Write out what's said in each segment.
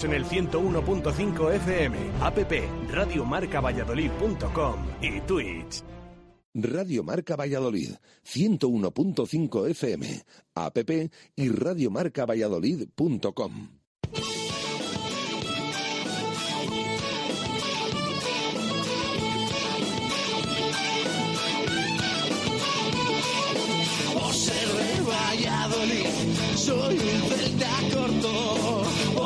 en el 101.5 FM, app radiomarcavalladolid.com y Twitch. Radio Marca Valladolid, 101.5 FM, app y radiomarcavalladolid.com. Valladolid, soy un.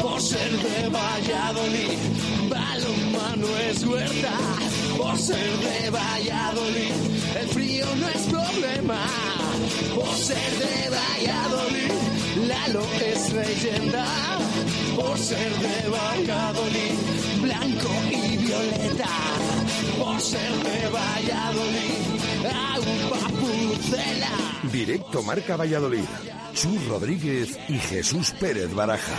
Por ser de Valladolid, balonmano es huerta. Por ser de Valladolid, el frío no es problema. Por ser de Valladolid, Lalo es leyenda. Por ser de Valladolid, blanco y violeta. De Valladolid. Directo Marca Valladolid. Chus Rodríguez y Jesús Pérez Baraja.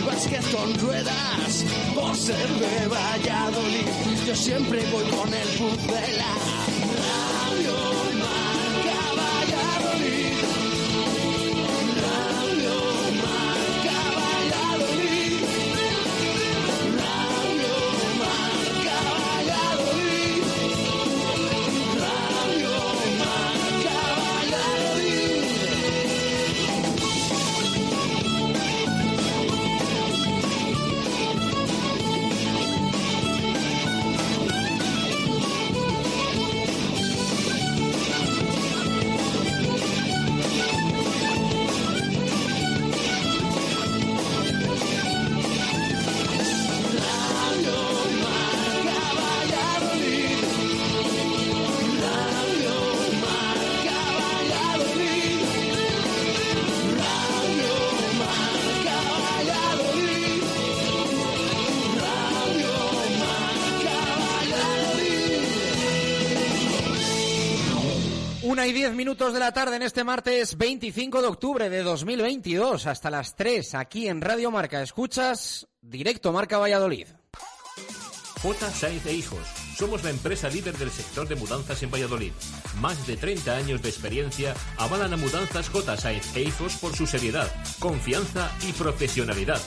y básquet con ruedas. Por ser de Valladolid, yo siempre voy con el puzzela. Radio Marca Valladolid. Y diez minutos de la tarde en este martes 25 de octubre de 2022 hasta las 3 aquí en Radio Marca. Escuchas directo Marca Valladolid. J. Sainz e Hijos. Somos la empresa líder del sector de mudanzas en Valladolid. Más de 30 años de experiencia avalan a Mudanzas J. Sainz e Hijos por su seriedad, confianza y profesionalidad.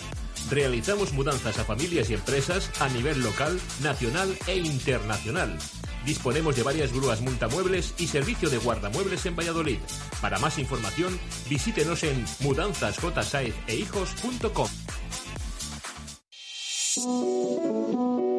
Realizamos mudanzas a familias y empresas a nivel local, nacional e internacional. Disponemos de varias grúas multamuebles y servicio de guardamuebles en Valladolid. Para más información, visítenos en mudanzasjsaezehijos.com. ¿Qué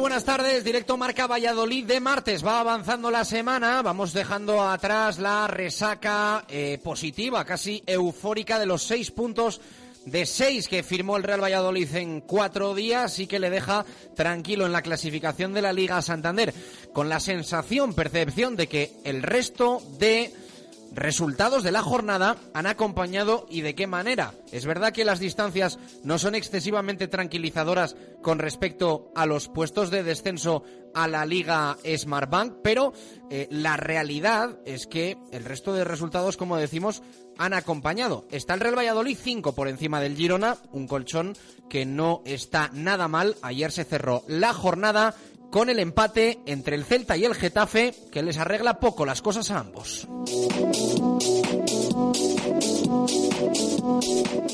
Buenas tardes. Directo Marca Valladolid de martes. Va avanzando la semana. Vamos dejando atrás la resaca eh, positiva, casi eufórica de los seis puntos de seis que firmó el Real Valladolid en cuatro días y que le deja tranquilo en la clasificación de la Liga Santander, con la sensación, percepción de que el resto de resultados de la jornada han acompañado y de qué manera. Es verdad que las distancias no son excesivamente tranquilizadoras con respecto a los puestos de descenso a la Liga Smartbank, pero eh, la realidad es que el resto de resultados, como decimos, han acompañado. Está el Real Valladolid 5 por encima del Girona, un colchón que no está nada mal. Ayer se cerró la jornada con el empate entre el Celta y el Getafe, que les arregla poco las cosas a ambos.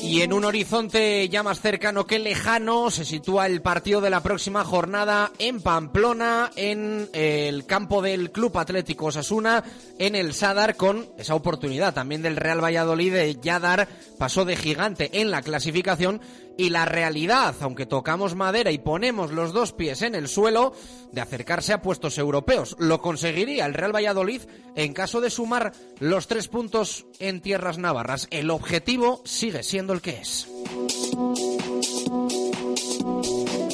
Y en un horizonte ya más cercano que lejano se sitúa el partido de la próxima jornada en Pamplona, en el campo del Club Atlético Osasuna, en el Sadar, con esa oportunidad también del Real Valladolid de ya dar paso de gigante en la clasificación y la realidad, aunque tocamos madera y ponemos los dos pies en el suelo, de acercarse a puestos europeos. Lo conseguiría el Real Valladolid en caso de sumar los tres puntos en tierras navarras. El objetivo sigue siendo el que es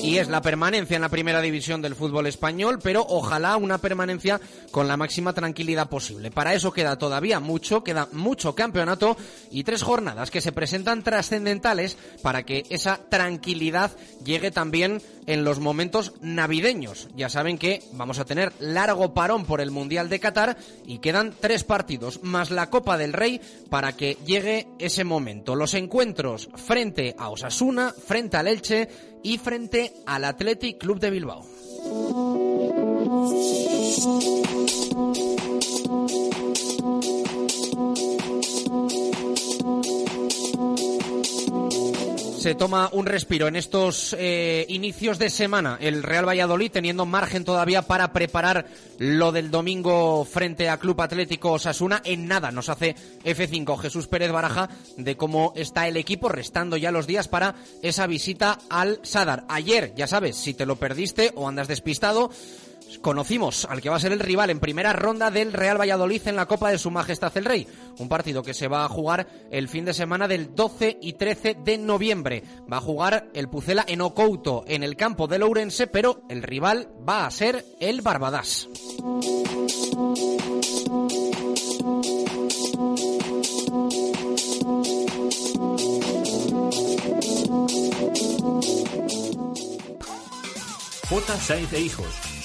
y es la permanencia en la primera división del fútbol español, pero ojalá una permanencia con la máxima tranquilidad posible. Para eso queda todavía mucho, queda mucho campeonato y tres jornadas que se presentan trascendentales para que esa tranquilidad llegue también en los momentos navideños. Ya saben que vamos a tener largo parón por el Mundial de Qatar y quedan tres partidos más la Copa del Rey para que llegue ese momento. Los encuentros frente a Osasuna, frente al Elche y frente al Athletic Club de Bilbao. Se toma un respiro en estos eh, inicios de semana el Real Valladolid, teniendo margen todavía para preparar lo del domingo frente a Club Atlético Osasuna. En nada nos hace F5 Jesús Pérez Baraja de cómo está el equipo, restando ya los días para esa visita al Sadar. Ayer, ya sabes, si te lo perdiste o andas despistado, conocimos al que va a ser el rival en primera ronda del Real Valladolid en la Copa de Su Majestad el Rey. Un partido que se va a jugar el fin de semana del 12 y 13 de noviembre. Va a jugar el Pucela en Ocouto, en el campo de Lourense, pero el rival va a ser el Barbadas. J. Sainz Hijos.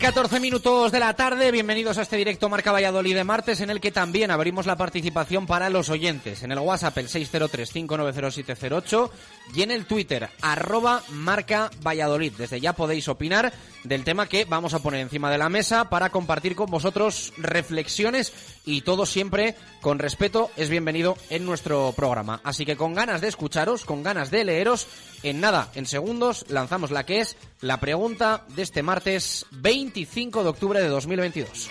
14 minutos de la tarde, bienvenidos a este directo Marca Valladolid de martes en el que también abrimos la participación para los oyentes en el WhatsApp el 603-590708 y en el Twitter arroba Marca Valladolid. Desde ya podéis opinar del tema que vamos a poner encima de la mesa para compartir con vosotros reflexiones y todo siempre con respeto es bienvenido en nuestro programa. Así que con ganas de escucharos, con ganas de leeros, en nada, en segundos, lanzamos la que es la pregunta de este martes 25 de octubre de 2022.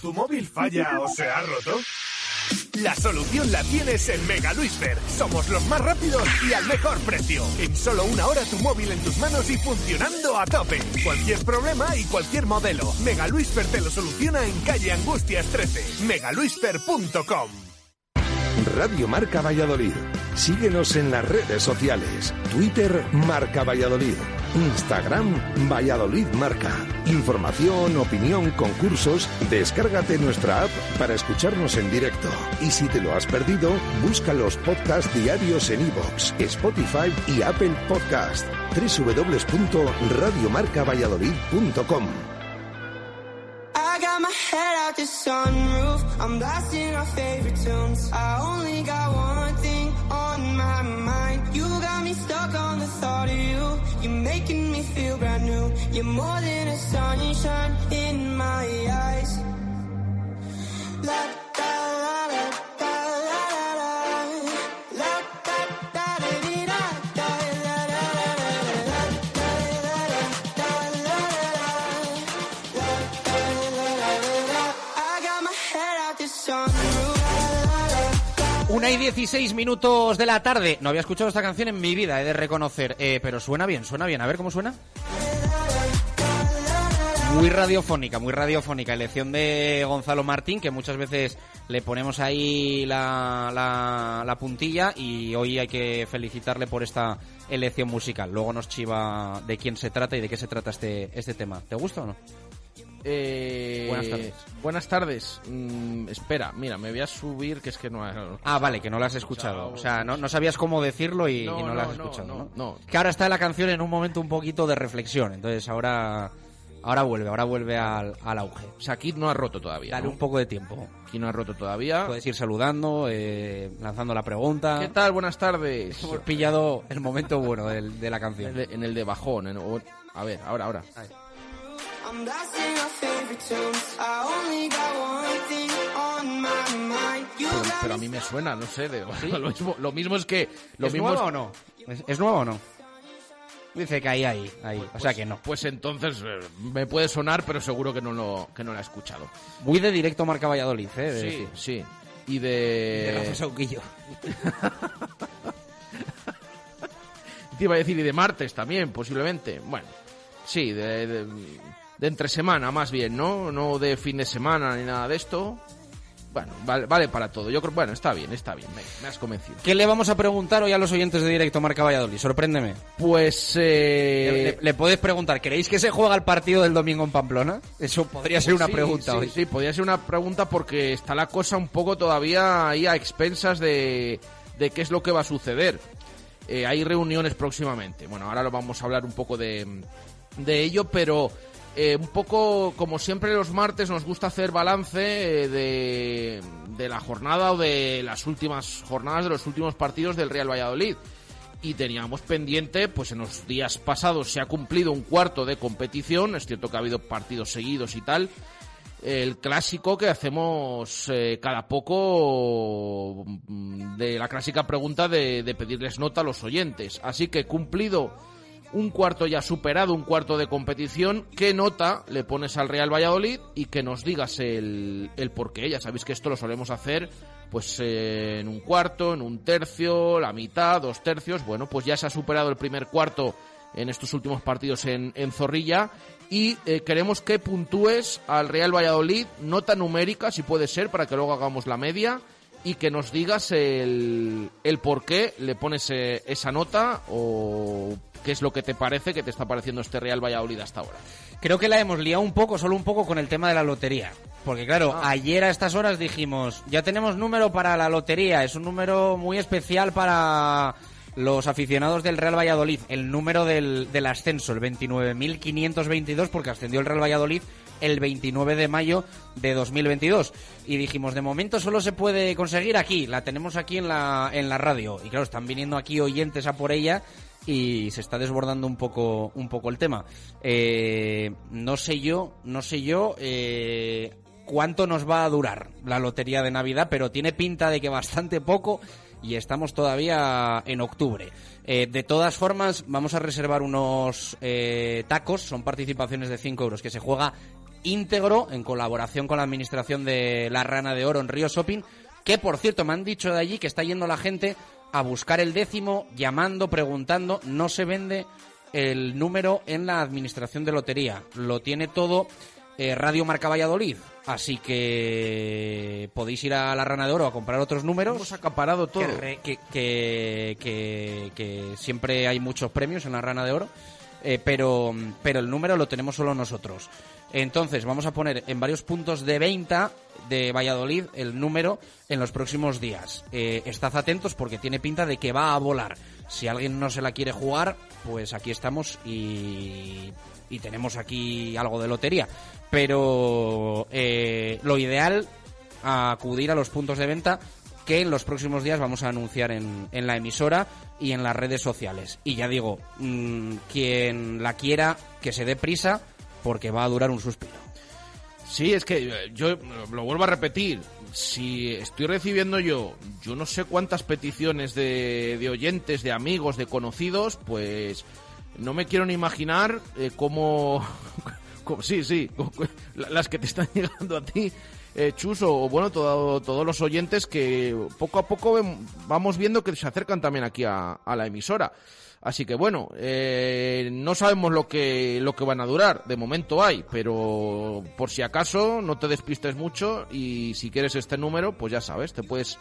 ¿Tu móvil falla o se ha roto? La solución la tienes en Mega Luisfer. Somos los más rápidos y al mejor precio. En solo una hora tu móvil en tus manos y funcionando a tope. Cualquier problema y cualquier modelo. Mega Luisfer te lo soluciona en calle Angustias 13. megaluisfer.com Radio Marca Valladolid. Síguenos en las redes sociales. Twitter Marca Valladolid. Instagram Valladolid Marca. Información, opinión, concursos. Descárgate nuestra app para escucharnos en directo. Y si te lo has perdido, busca los podcasts diarios en iVoox, Spotify y Apple Podcast. www.radiomarcavalladolid.com. stuck on the thought of you. You're making me feel brand new. You're more than a sunshine in my eyes. La da la la. Una y 16 minutos de la tarde. No había escuchado esta canción en mi vida, he de reconocer. Eh, pero suena bien, suena bien. A ver cómo suena. Muy radiofónica, muy radiofónica. Elección de Gonzalo Martín, que muchas veces le ponemos ahí la, la, la puntilla y hoy hay que felicitarle por esta elección musical. Luego nos chiva de quién se trata y de qué se trata este, este tema. ¿Te gusta o no? Eh, Buenas tardes. Buenas tardes. Mm, espera, mira, me voy a subir, que es que no... Ah, vale, que no la has escuchado. O sea, no, no sabías cómo decirlo y y no, No, la has escuchado, no, ¿no? no. Que ahora está la canción en un momento un poquito de reflexión. Entonces ahora, ahora vuelve, ahora vuelve al, al auge. O sea, aquí no ha roto todavía. Dale un poco de tiempo. Aquí no ha roto todavía. Puedes ir saludando, eh, lanzando la pregunta. ¿Qué tal? Buenas tardes. Hemos pillado el momento bueno del- de la En canción. el de, en el de bajón. en- a ver, ahora, ahora. Pero, a me mí me suena, no sé. de- lo, mismo, lo mismo es que... Lo ¿Es mismo es- o no? ¿Es, es nueva o no? Dice que ahí, ahí, ahí. o sea que no. Pues entonces eh, me puede sonar, pero seguro que no lo, que no lo he escuchado. Muy de directo marca Valladolid, ¿eh? De Sí, decir. sí. Y De Rafa de... Sauquillo. Te iba a decir, y de martes también, posiblemente. Bueno, sí, de, de, de entre semana más bien, ¿no? No de fin de semana ni nada de esto. Bueno, vale, vale para todo. Yo creo, bueno, está bien, está bien. Me, me has convencido. ¿Qué le vamos a preguntar hoy a los oyentes de directo marca Valladolid? Sorpréndeme. Pues, eh... Le, le puedes preguntar, ¿queréis que se juega el partido del domingo en Pamplona? Eso podría ser una Sí, pregunta sí, hoy. Sí, podría ser una pregunta porque está la cosa un poco todavía ahí a expensas de, de qué es lo que va a suceder. Eh, hay reuniones próximamente. Bueno, ahora lo vamos a hablar un poco de, de ello, pero eh, un poco como siempre los martes nos gusta hacer balance eh, de, de la jornada o de las últimas jornadas de los últimos partidos del Real Valladolid. Y teníamos pendiente, pues en los días pasados se ha cumplido un cuarto de competición, es cierto que ha habido partidos seguidos y tal, el clásico que hacemos eh, cada poco mm, de la clásica pregunta de, de pedirles nota a los oyentes. Así que cumplido un cuarto ya superado, un cuarto de competición, ¿qué nota le pones al Real Valladolid y que nos digas el, el por qué? Ya sabéis que esto lo solemos hacer pues eh, en un cuarto, en un tercio, la mitad, dos tercios. Bueno, pues ya se ha superado el primer cuarto en estos últimos partidos en, en Zorrilla y eh, queremos que puntúes al Real Valladolid, nota numérica si puede ser, para que luego hagamos la media y que nos digas el, el por qué le pones eh, esa nota o qué es lo que te parece que te está pareciendo este Real Valladolid hasta ahora. Creo que la hemos liado un poco, solo un poco con el tema de la lotería. Porque claro, Ah. ayer a estas horas dijimos, ya tenemos número para la lotería, es un número muy especial para los aficionados del Real Valladolid, el número del, del ascenso, el 29.522, porque ascendió el Real Valladolid el 29 de mayo de 2022. Y dijimos, de momento solo se puede conseguir aquí, la tenemos aquí en la, en la radio. Y claro, están viniendo aquí oyentes a por ella y se está desbordando un poco, un poco el tema. Eh, no sé yo, no sé yo eh, cuánto nos va a durar la lotería de Navidad, pero tiene pinta de que bastante poco y estamos todavía en octubre. Eh, de todas formas, vamos a reservar unos eh, tacos, son participaciones de 5 euros, que se juega íntegro en colaboración con la administración de la Rana de Oro en Río Shopping, que por cierto me han dicho de allí que está yendo la gente a buscar el décimo, llamando, preguntando, no se vende el número en la administración de lotería, lo tiene todo eh, Radio Marca Valladolid, así que podéis ir a la Rana de Oro a comprar otros números. Hemos acaparado todo. Que, re- que, que, que- que siempre hay muchos premios en la Rana de Oro, eh, pero, pero el número lo tenemos solo nosotros. Entonces, vamos a poner en varios puntos de venta de Valladolid el número en los próximos días. Eh, estad atentos porque tiene pinta de que va a volar. Si alguien no se la quiere jugar, pues aquí estamos y, tenemos aquí algo de lotería. Pero eh, lo ideal, acudir a los puntos de venta que en los próximos días vamos a anunciar en, en la emisora y en las redes sociales. Y ya digo, mm, quien la quiera, que se dé prisa, porque va a durar un suspiro. Sí, es que eh, yo lo vuelvo a repetir. Si estoy recibiendo yo, yo no sé cuántas peticiones de, de oyentes, de amigos, de conocidos, pues no me quiero ni imaginar eh, cómo, cómo- Sí, sí, la- las que te están llegando a ti. eh, o bueno, todo- todos los oyentes que poco a poco vamos viendo que se acercan también aquí a, a la emisora. Así que bueno, eh, no sabemos lo que, lo que van a durar, de momento hay, pero por si acaso no te despistes mucho y si quieres este número, pues ya sabes, te puedes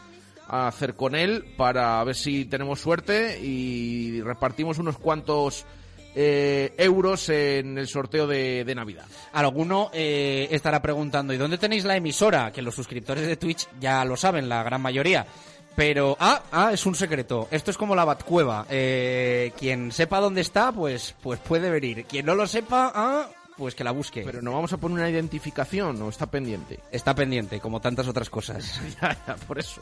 hacer con él para ver si tenemos suerte y repartimos unos cuantos eh, euros en el sorteo de, de Navidad. Alguno eh, estará preguntando, ¿y dónde tenéis la emisora? Que los suscriptores de Twitch ya lo saben, la gran mayoría. Pero, ah, ah, es un secreto. Esto es como la Batcueva. Eh, quien sepa dónde está, pues, pues puede venir. Quien no lo sepa, ah, pues que la busque. Pero no vamos a poner una identificación, ¿no? Está pendiente. Está pendiente, como tantas otras cosas. ya, ya, por eso.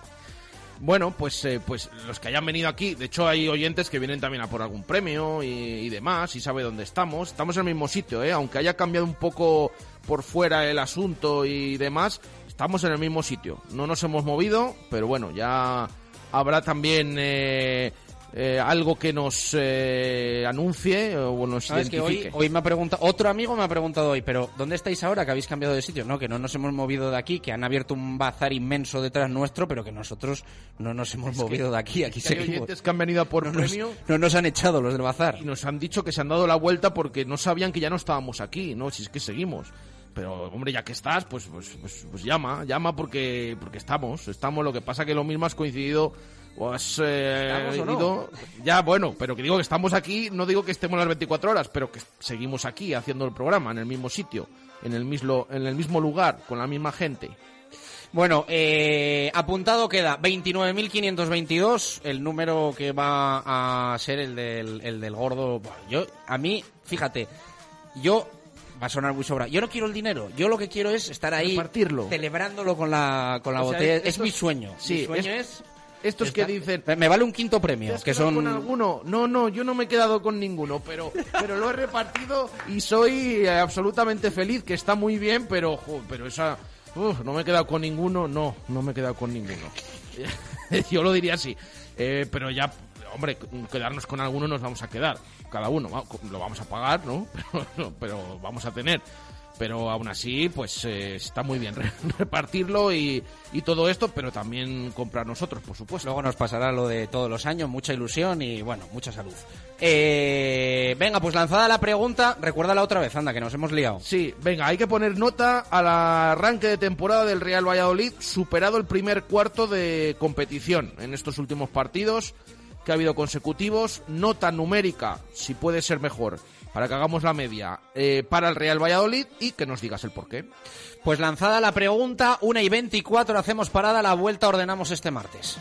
Bueno, pues, eh, pues los que hayan venido aquí, de hecho hay oyentes que vienen también a por algún premio y, y demás, y sabe dónde estamos. Estamos en el mismo sitio, ¿eh? aunque haya cambiado un poco por fuera el asunto y demás, estamos en el mismo sitio. No nos hemos movido, pero bueno, ya habrá también eh, eh, algo que nos eh, anuncie o nos ¿Sabes que hoy, identifique. hoy me ha preguntado, otro amigo me ha preguntado hoy, pero ¿dónde estáis ahora que habéis cambiado de sitio? No, que no nos hemos movido de aquí, que han abierto un bazar inmenso detrás nuestro, pero que nosotros no nos hemos movido de aquí, aquí seguimos. oyentes que han venido a por No nos, premio no nos han echado los del bazar. y nos han dicho que se han dado la vuelta porque no sabían que ya no estábamos aquí, ¿no? Si es que seguimos. Pero, hombre, ya que estás, pues, pues, pues, pues llama, llama porque, porque estamos, estamos. Lo que pasa que lo mismo has coincidido o has eh, Ya, bueno, pero que digo que estamos aquí, no digo que estemos las 24 horas, pero que seguimos aquí haciendo el programa en el mismo sitio, en el mismo, en el mismo lugar, con la misma gente. Bueno, eh, apuntado queda 29.522, el número que va a ser el del, el del gordo. Yo, a mí, fíjate, yo va a sonar muy sobra. Yo no quiero el dinero, yo lo que quiero es estar ahí Repartirlo. celebrándolo con la, con la O sea, botella. estos- es mi sueño. Sí, mi sueño es- es... Estos que dicen, Me vale un quinto premio, ¿Te has que son... con alguno? No, no, yo no me he quedado con ninguno, pero, pero lo he repartido y soy eh, absolutamente feliz, que está muy bien, pero, jo, pero esa, uf, no me he quedado con ninguno, no, no me he quedado con ninguno. yo lo diría así, Eh, pero ya, hombre, quedarnos con alguno nos vamos a quedar, cada uno, lo vamos a pagar, ¿no? Pero, pero vamos a tener. Pero aún así, pues eh, está muy bien re- repartirlo y, y todo esto, pero también comprar nosotros, por supuesto. Luego nos pasará lo de todos los años, mucha ilusión y bueno, mucha salud. Eh, venga, pues lanzada la pregunta, recuérdala otra vez, anda, que nos hemos liado. Sí, venga, hay que poner nota al arranque de temporada del Real Valladolid, superado el primer cuarto de competición en estos últimos partidos que ha habido consecutivos. Nota numérica, si puede ser mejor, para que hagamos la media eh, para el Real Valladolid y que nos digas el porqué. Pues lanzada la pregunta, 1 y 24, hacemos parada, la vuelta ordenamos este martes.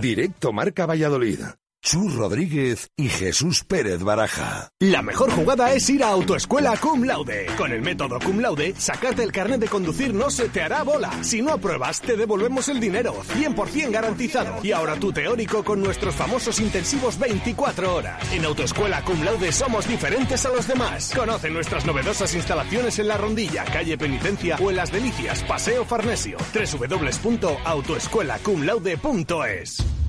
Directo Marca Valladolid. Chus Rodríguez y Jesús Pérez Baraja. La mejor jugada es ir a Autoescuela Cum Laude. Con el método Cum Laude, sacarte el carnet de conducir no se te hará bola. Si no apruebas, te devolvemos el dinero, 100% garantizado. Y ahora tu teórico con nuestros famosos intensivos 24 horas. En Autoescuela Cum Laude somos diferentes a los demás. Conoce nuestras novedosas instalaciones en La Rondilla, calle Penitencia o en Las Delicias, Paseo Farnesio. www.autoescuelacumlaude.es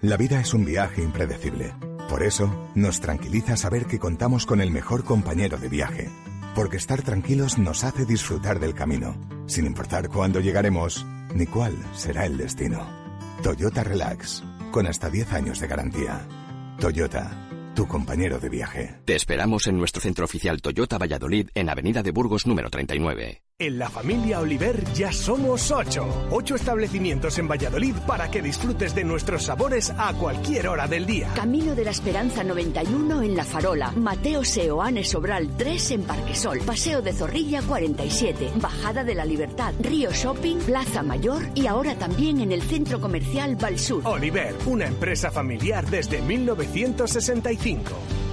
La vida es un viaje impredecible. Por eso, nos tranquiliza saber que contamos con el mejor compañero de viaje. Porque estar tranquilos nos hace disfrutar del camino, sin importar cuándo llegaremos ni cuál será el destino. Toyota Relax, con hasta 10 años de garantía. Toyota, tu compañero de viaje. Te esperamos en nuestro centro oficial Toyota Valladolid en Avenida de Burgos número 39. En la familia Oliver ya somos ocho. Ocho establecimientos en Valladolid para que disfrutes de nuestros sabores a cualquier hora del día. Camino de la Esperanza 91 en La Farola, Mateo Seoane Sobral 3 en Parquesol, Paseo de Zorrilla 47, Bajada de la Libertad, Río Shopping, Plaza Mayor y ahora también en el Centro Comercial Valsur. Oliver, una empresa familiar desde 1965.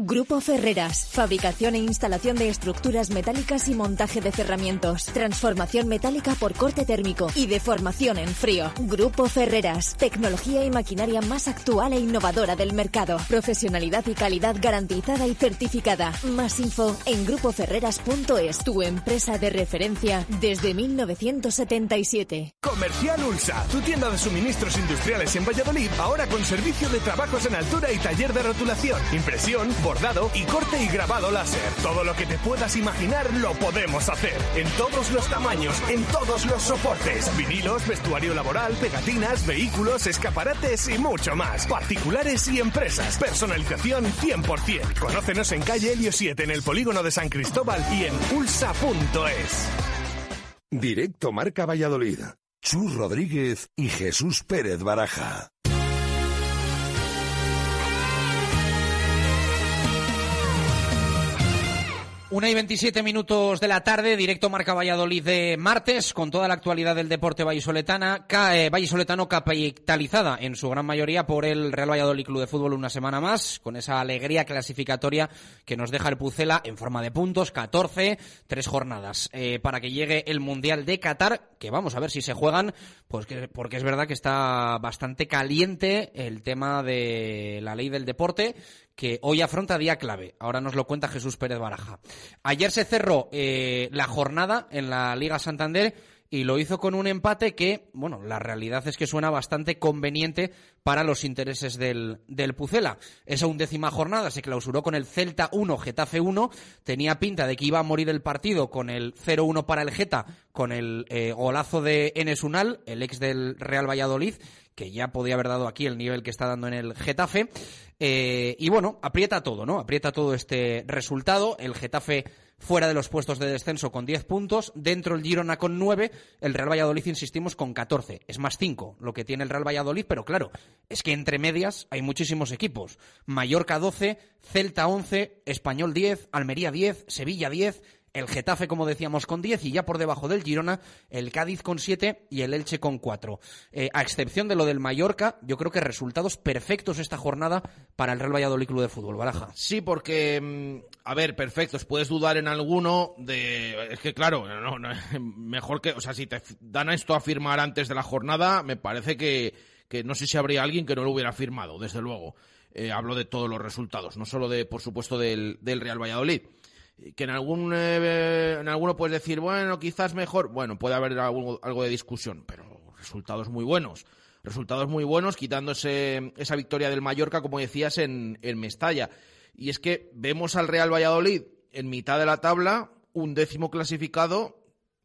Grupo Ferreras, fabricación e instalación de estructuras metálicas y montaje de cerramientos, transformación metálica por corte térmico y deformación en frío. Grupo Ferreras, tecnología y maquinaria más actual e innovadora del mercado, profesionalidad y calidad garantizada y certificada. Más info en grupoferreras.es, tu empresa de referencia desde 1977. Comercial Ulsa, tu tienda de suministros industriales en Valladolid, ahora con servicio de trabajos en altura y taller de rotulación, impresión, bordado y corte y grabado láser. Todo lo que te puedas imaginar lo podemos hacer. En todos los tamaños, en todos los soportes. Vinilos, vestuario laboral, pegatinas, vehículos, escaparates y mucho más. Particulares y empresas. Personalización 100%. Conócenos en calle Helio 7 en el polígono de San Cristóbal y en ulsa.es. Directo Marca Valladolid. Chus Rodríguez y Jesús Pérez Baraja. Una y 27 minutos de la tarde, directo Marca Valladolid de martes, con toda la actualidad del deporte vallisoletana, eh, vallisoletano capitalizada en su gran mayoría por el Real Valladolid Club de Fútbol una semana más, con esa alegría clasificatoria que nos deja el Pucela en forma de puntos, 14, tres jornadas, eh, para que llegue el Mundial de Qatar, que vamos a ver si se juegan, pues que, porque es verdad que está bastante caliente el tema de la ley del deporte, que hoy afronta día clave. Ahora nos lo cuenta Jesús Pérez Baraja. Ayer se cerró eh, la jornada en la Liga Santander y lo hizo con un empate que, bueno, la realidad es que suena bastante conveniente para los intereses del, del Pucela. Esa undécima jornada se clausuró con el Celta 1, Getafe 1. Tenía pinta de que iba a morir el partido con el 0-1 para el Geta, con el eh, golazo de Enes Unal, el ex del Real Valladolid, que ya podía haber dado aquí el nivel que está dando en el Getafe. Eh, y bueno, aprieta todo, ¿no? Aprieta todo este resultado. El Getafe fuera de los puestos de descenso con 10 puntos, dentro el Girona con 9, el Real Valladolid, insistimos, con 14. Es más 5 lo que tiene el Real Valladolid, pero claro, es que entre medias hay muchísimos equipos. Mallorca 12, Celta 11, Español 10, Almería 10, Sevilla 10, el Getafe, como decíamos, con 10 y ya por debajo del Girona, el Cádiz con 7 y el Elche con 4. Eh, a excepción de lo del Mallorca, yo creo que resultados perfectos esta jornada para el Real Valladolid Club de Fútbol. Baraja. Sí, porque, mm, a ver, perfectos. Puedes dudar en alguno de. Es que, claro, no, mejor que. O sea, si te dan esto a firmar antes de la jornada, me parece que, que no sé si habría alguien que no lo hubiera firmado, desde luego. Eh, hablo de todos los resultados, no solo de, por supuesto, del, del Real Valladolid que en algún eh, en alguno puedes decir, bueno, quizás mejor, bueno, puede haber algo, algo, de discusión, pero resultados muy buenos. Resultados muy buenos, quitándose esa victoria del Mallorca, como decías, en, en Mestalla. Y es que vemos al Real Valladolid en mitad de la tabla, un décimo clasificado,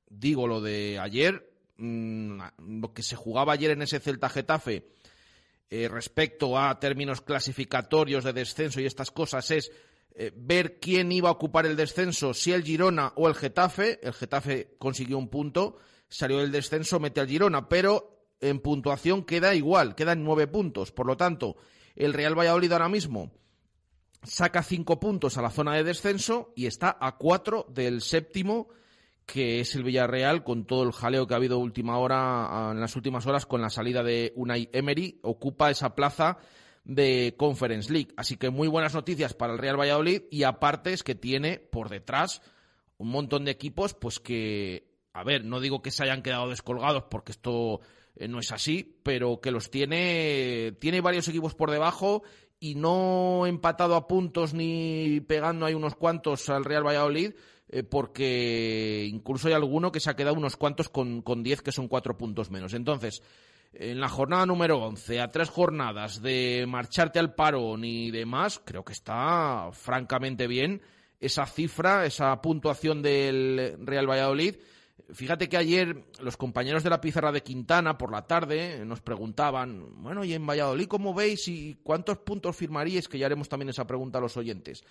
digo lo de ayer, mmm, lo que se jugaba ayer en ese Celta Getafe eh, respecto a términos clasificatorios de descenso y estas cosas es eh, ver quién iba a ocupar el descenso, si el Girona o el Getafe. El Getafe consiguió un punto, salió del descenso, mete al Girona, pero en puntuación queda igual, quedan nueve puntos. Por lo tanto, el Real Valladolid ahora mismo saca cinco puntos a la zona de descenso y está a cuatro del séptimo, que es el Villarreal, con todo el jaleo que ha habido última hora, en las últimas horas con la salida de Unai Emery, ocupa esa plaza de Conference League. Así que muy buenas noticias para el Real Valladolid y aparte es que tiene por detrás un montón de equipos pues que, a ver, no digo que se hayan quedado descolgados porque esto eh, no es así, pero que los tiene, tiene varios equipos por debajo y no empatado a puntos ni pegando ahí unos cuantos al Real Valladolid, eh, porque incluso hay alguno que se ha quedado unos cuantos con, con 10 que son cuatro puntos menos. Entonces, en la jornada número 11, a tres jornadas de marcharte al parón y demás, creo que está francamente bien esa cifra, esa puntuación del Real Valladolid. Fíjate que ayer los compañeros de la pizarra de Quintana por la tarde nos preguntaban, bueno, ¿y en Valladolid cómo veis y cuántos puntos firmaríais? Que ya haremos también esa pregunta a los oyentes.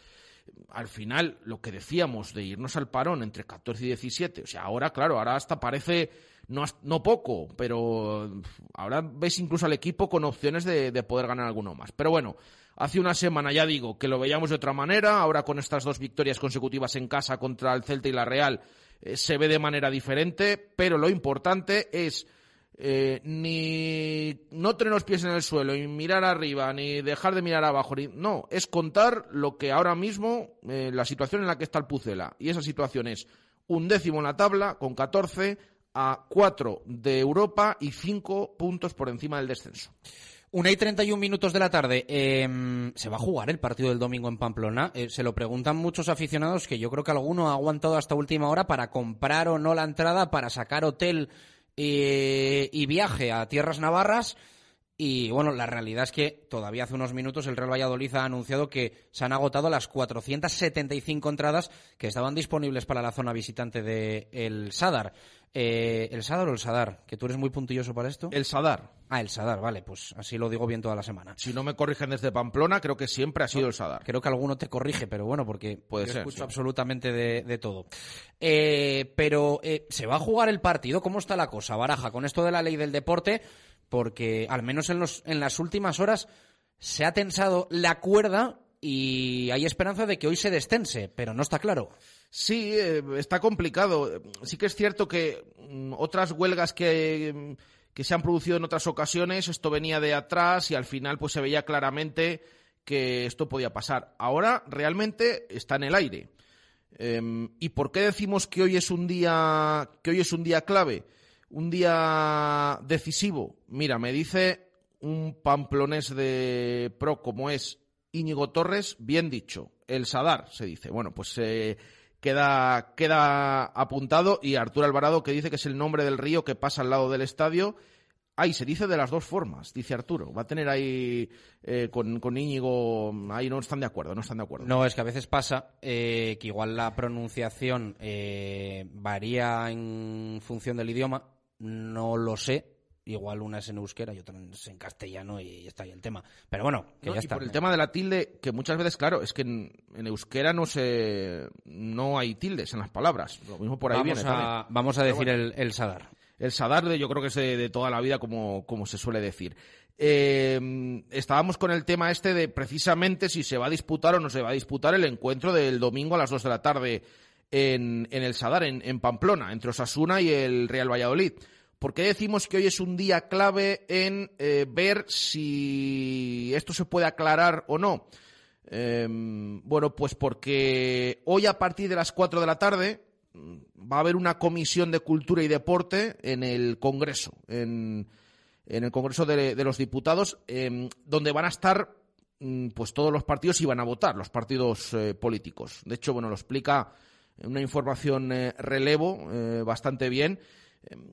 Al final, lo que decíamos de irnos al parón entre 14 y 17, o sea, ahora, claro, ahora hasta parece no, no poco, pero ahora ves incluso al equipo con opciones de, poder ganar alguno más. Pero bueno, hace una semana ya digo que lo veíamos de otra manera, ahora con estas dos victorias consecutivas en casa contra el Celta y la Real eh, se ve de manera diferente, pero lo importante es eh, ni no tener los pies en el suelo, y mirar arriba, ni dejar de mirar abajo. Ni, no, es contar lo que ahora mismo, eh, la situación en la que está el Pucela. Y esa situación es un décimo en la tabla, con 14 a 4 de Europa y 5 puntos por encima del descenso. Una y 31 minutos de la tarde. Em, ¿Se va a jugar el partido del domingo en Pamplona? Eh, se lo preguntan muchos aficionados que yo creo que alguno ha aguantado hasta última hora para comprar o no la entrada, para sacar hotel eh, y viaje a tierras navarras. Y bueno, la realidad es que todavía hace unos minutos el Real Valladolid ha anunciado que se han agotado las 475 entradas que estaban disponibles para la zona visitante de el Sadar. Eh, ¿El Sadar o el Sadar? Que tú eres muy puntilloso para esto. El Sadar. Ah, el Sadar, vale, pues así lo digo bien toda la semana. Si no me corrigen desde Pamplona, creo que siempre ha sido el Sadar. Creo que alguno te corrige, pero bueno, porque Puede yo ser, escucho sí. absolutamente de, de todo. Eh, pero, eh, ¿se va a jugar el partido? ¿Cómo está la cosa, Baraja, con esto de la ley del deporte? Porque al menos en, los, en las últimas horas se ha tensado la cuerda y hay esperanza de que hoy se destense, pero no está claro. Sí, eh, está complicado. Sí que es cierto que mm, otras huelgas que, mm, que se han producido en otras ocasiones, esto venía de atrás y al final pues se veía claramente que esto podía pasar. Ahora realmente está en el aire. Em, ¿Y por qué decimos que hoy es un día que hoy es un día clave, un día decisivo? Mira, me dice un pamplonés de pro como es Íñigo Torres, bien dicho, el Sadar se dice. Bueno, pues eh, queda queda apuntado y Arturo Alvarado que dice que es el nombre del río que pasa al lado del estadio. Ahí se dice de las dos formas, dice Arturo. Va a tener ahí eh, con, con Íñigo, ahí no están de acuerdo, no están de acuerdo. No, es que a veces pasa eh, que igual la pronunciación eh, varía en función del idioma. No lo sé. Igual una es en euskera y otra es en castellano y está ahí el tema. Pero bueno, que No, ya y está. por el tema de la tilde, que muchas veces, claro, es que en, en euskera no se no hay tildes en las palabras. Lo mismo por ahí vamos, viene a, vamos a Pero decir bueno. el, el Sadar. El Sadar, de- yo creo que es de, de toda la vida, como, como se suele decir. Eh, estábamos con el tema este de precisamente si se va a disputar o no se va a disputar el encuentro del domingo a las 2 de la tarde en, en el Sadar, en, en Pamplona, entre Osasuna y el Real Valladolid. ¿Por qué decimos que hoy es un día clave en eh, ver si esto se puede aclarar o no? Eh, bueno, pues porque hoy a partir de las 4 de la tarde mm, va a haber una comisión de cultura y deporte en el Congreso, en, el Congreso de, los Diputados, eh, donde van a estar mm, pues todos los partidos y van a votar los partidos eh, políticos. De hecho, bueno, lo explica una información eh, relevo bastante bien,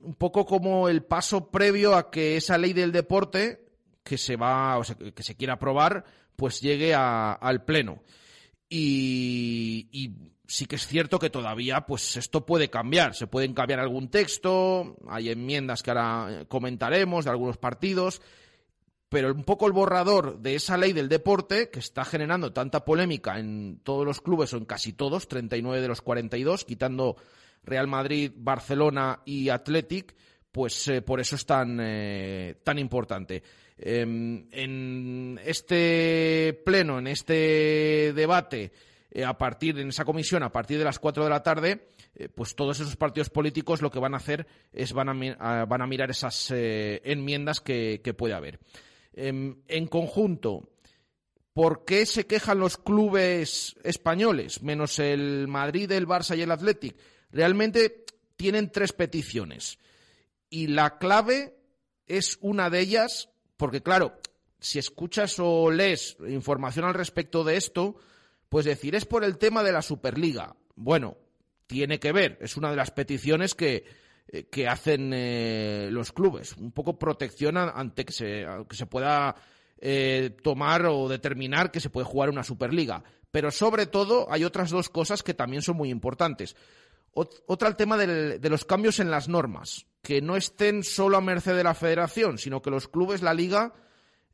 un poco como el paso previo a que esa ley del deporte que se va, o sea, que que se quiera aprobar, pues llegue a- al pleno. Y, y sí que es cierto que todavía, pues esto puede cambiar. Se pueden cambiar algún texto, hay enmiendas que ahora eh, comentaremos de algunos partidos, pero un poco el borrador de esa ley del deporte que está generando tanta polémica en todos los clubes o en casi todos, 39 de los 42, quitando Real Madrid, Barcelona y Athletic, pues eh, por eso es tan, eh, tan importante. Em, en este pleno, en este debate, eh, a partir en esa comisión, a partir de las 4 de la tarde, pues todos esos partidos políticos lo que van a hacer es van a, van a mirar esas enmiendas que, que puede haber. Em, en conjunto, ¿por qué se quejan los clubes españoles, menos el Madrid, el Barça y el Athletic? Realmente tienen tres peticiones. Y la clave es una de ellas, porque claro, si escuchas o lees información al respecto de esto, pues decir, es por el tema de la Superliga. Bueno, tiene que ver, es una de las peticiones que, eh, que hacen eh, los clubes, un poco protección ante que se, que se pueda eh, tomar o determinar que se puede jugar una Superliga. Pero sobre todo hay otras dos cosas que también son muy importantes. Ot- Otra el tema de los cambios en las normas, que no estén solo a merced de la federación, sino que los clubes, la liga,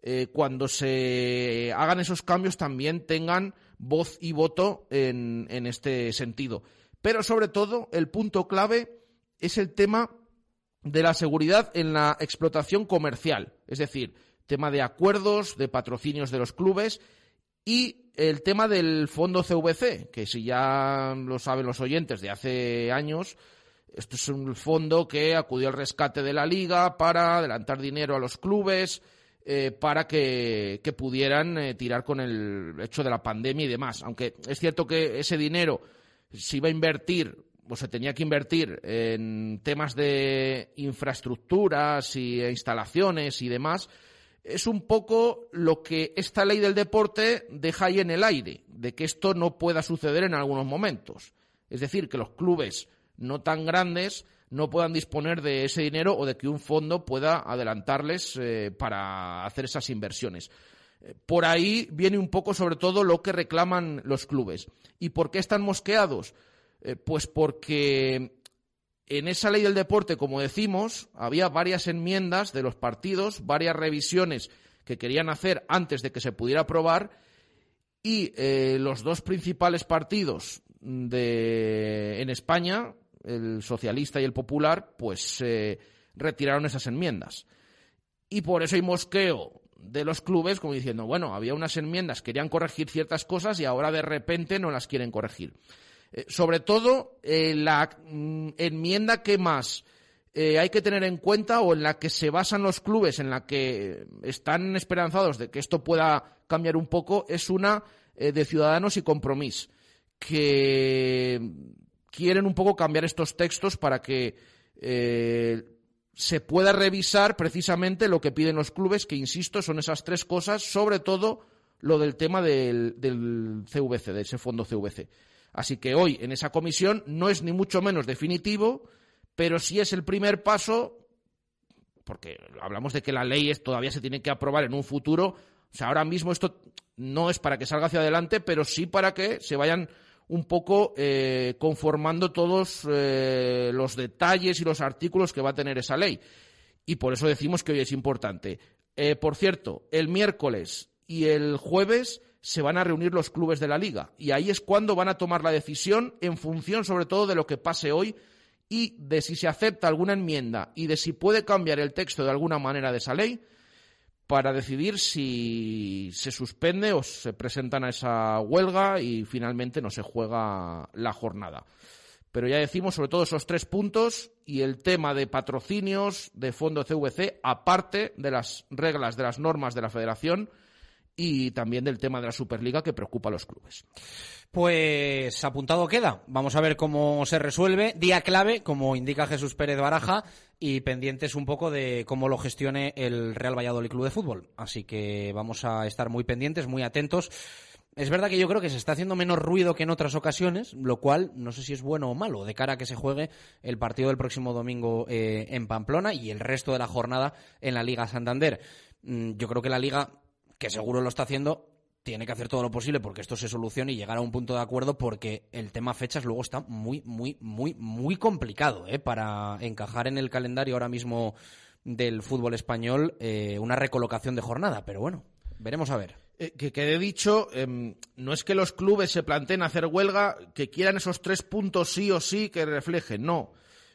eh, cuando se hagan esos cambios también tengan voz y voto en, en este sentido. Pero sobre todo, el punto clave es el tema de la seguridad en la explotación comercial, es decir, tema de acuerdos, de patrocinios de los clubes y el tema del fondo CVC, que si ya lo saben los oyentes de hace años, Esto es un fondo que acudió al rescate de la liga para adelantar dinero a los clubes, eh, para que, pudieran eh, tirar con el hecho de la pandemia y demás. Aunque es cierto que ese dinero se iba a invertir o se tenía que invertir en temas de infraestructuras y instalaciones y demás, es un poco lo que esta ley del deporte deja ahí en el aire, de que esto no pueda suceder en algunos momentos. Es decir, que los clubes no tan grandes no puedan disponer de ese dinero o de que un fondo pueda adelantarles eh, para hacer esas inversiones. Eh, por ahí viene un poco sobre todo lo que reclaman los clubes. ¿Y por qué están mosqueados? Eh, pues porque en esa ley del deporte, como decimos, había varias enmiendas de los partidos, varias revisiones que querían hacer antes de que se pudiera aprobar y eh, los dos principales partidos de, en España, el socialista y el popular, pues retiraron esas enmiendas. Y por eso hay mosqueo de los clubes como diciendo, bueno, había unas enmiendas, querían corregir ciertas cosas y ahora de repente no las quieren corregir. Eh, sobre todo, eh, la mm, enmienda que más eh, hay que tener en cuenta o en la que se basan los clubes, en la que están esperanzados de que esto pueda cambiar un poco, es una de Ciudadanos y Compromís, que quieren un poco cambiar estos textos para que se pueda revisar precisamente lo que piden los clubes, que insisto, son esas tres cosas, sobre todo lo del tema del, del CVC, de ese fondo CVC. Así que hoy en esa comisión no es ni mucho menos definitivo, pero sí es el primer paso, porque hablamos de que la ley todavía se tiene que aprobar en un futuro. O sea, ahora mismo esto no es para que salga hacia adelante, pero sí para que se vayan un poco eh, conformando todos eh, los detalles y los artículos que va a tener esa ley. Y por eso decimos que hoy es importante. Eh, por cierto, el miércoles y el jueves se van a reunir los clubes de la liga. Y ahí es cuando van a tomar la decisión en función sobre todo de lo que pase hoy y de si se acepta alguna enmienda y de si puede cambiar el texto de alguna manera de esa ley para decidir si se suspende o se presentan a esa huelga y finalmente no se juega la jornada. Pero ya decimos sobre todo esos tres puntos y el tema de patrocinios de fondo CVC, aparte de las reglas, de las normas de la federación, y también del tema de la Superliga que preocupa a los clubes. Pues apuntado queda. Vamos a ver cómo se resuelve. Día clave, como indica Jesús Pérez Baraja, y pendientes un poco de cómo lo gestione el Real Valladolid Club de Fútbol. Así que vamos a estar muy pendientes, muy atentos. Es verdad que yo creo que se está haciendo menos ruido que en otras ocasiones, lo cual no sé si es bueno o malo de cara a que se juegue el partido del próximo domingo eh, en Pamplona y el resto de la jornada en la Liga Santander. Mm, yo creo que la Liga que seguro lo está haciendo, tiene que hacer todo lo posible porque esto se solucione y llegar a un punto de acuerdo porque el tema fechas luego está muy, muy, muy, muy complicado ¿eh? para encajar en el calendario ahora mismo del fútbol español eh, una recolocación de jornada. Pero bueno, veremos a ver. Eh, que quede dicho, em, no es que los clubes se planteen hacer huelga, que quieran esos tres puntos sí o sí que reflejen, no.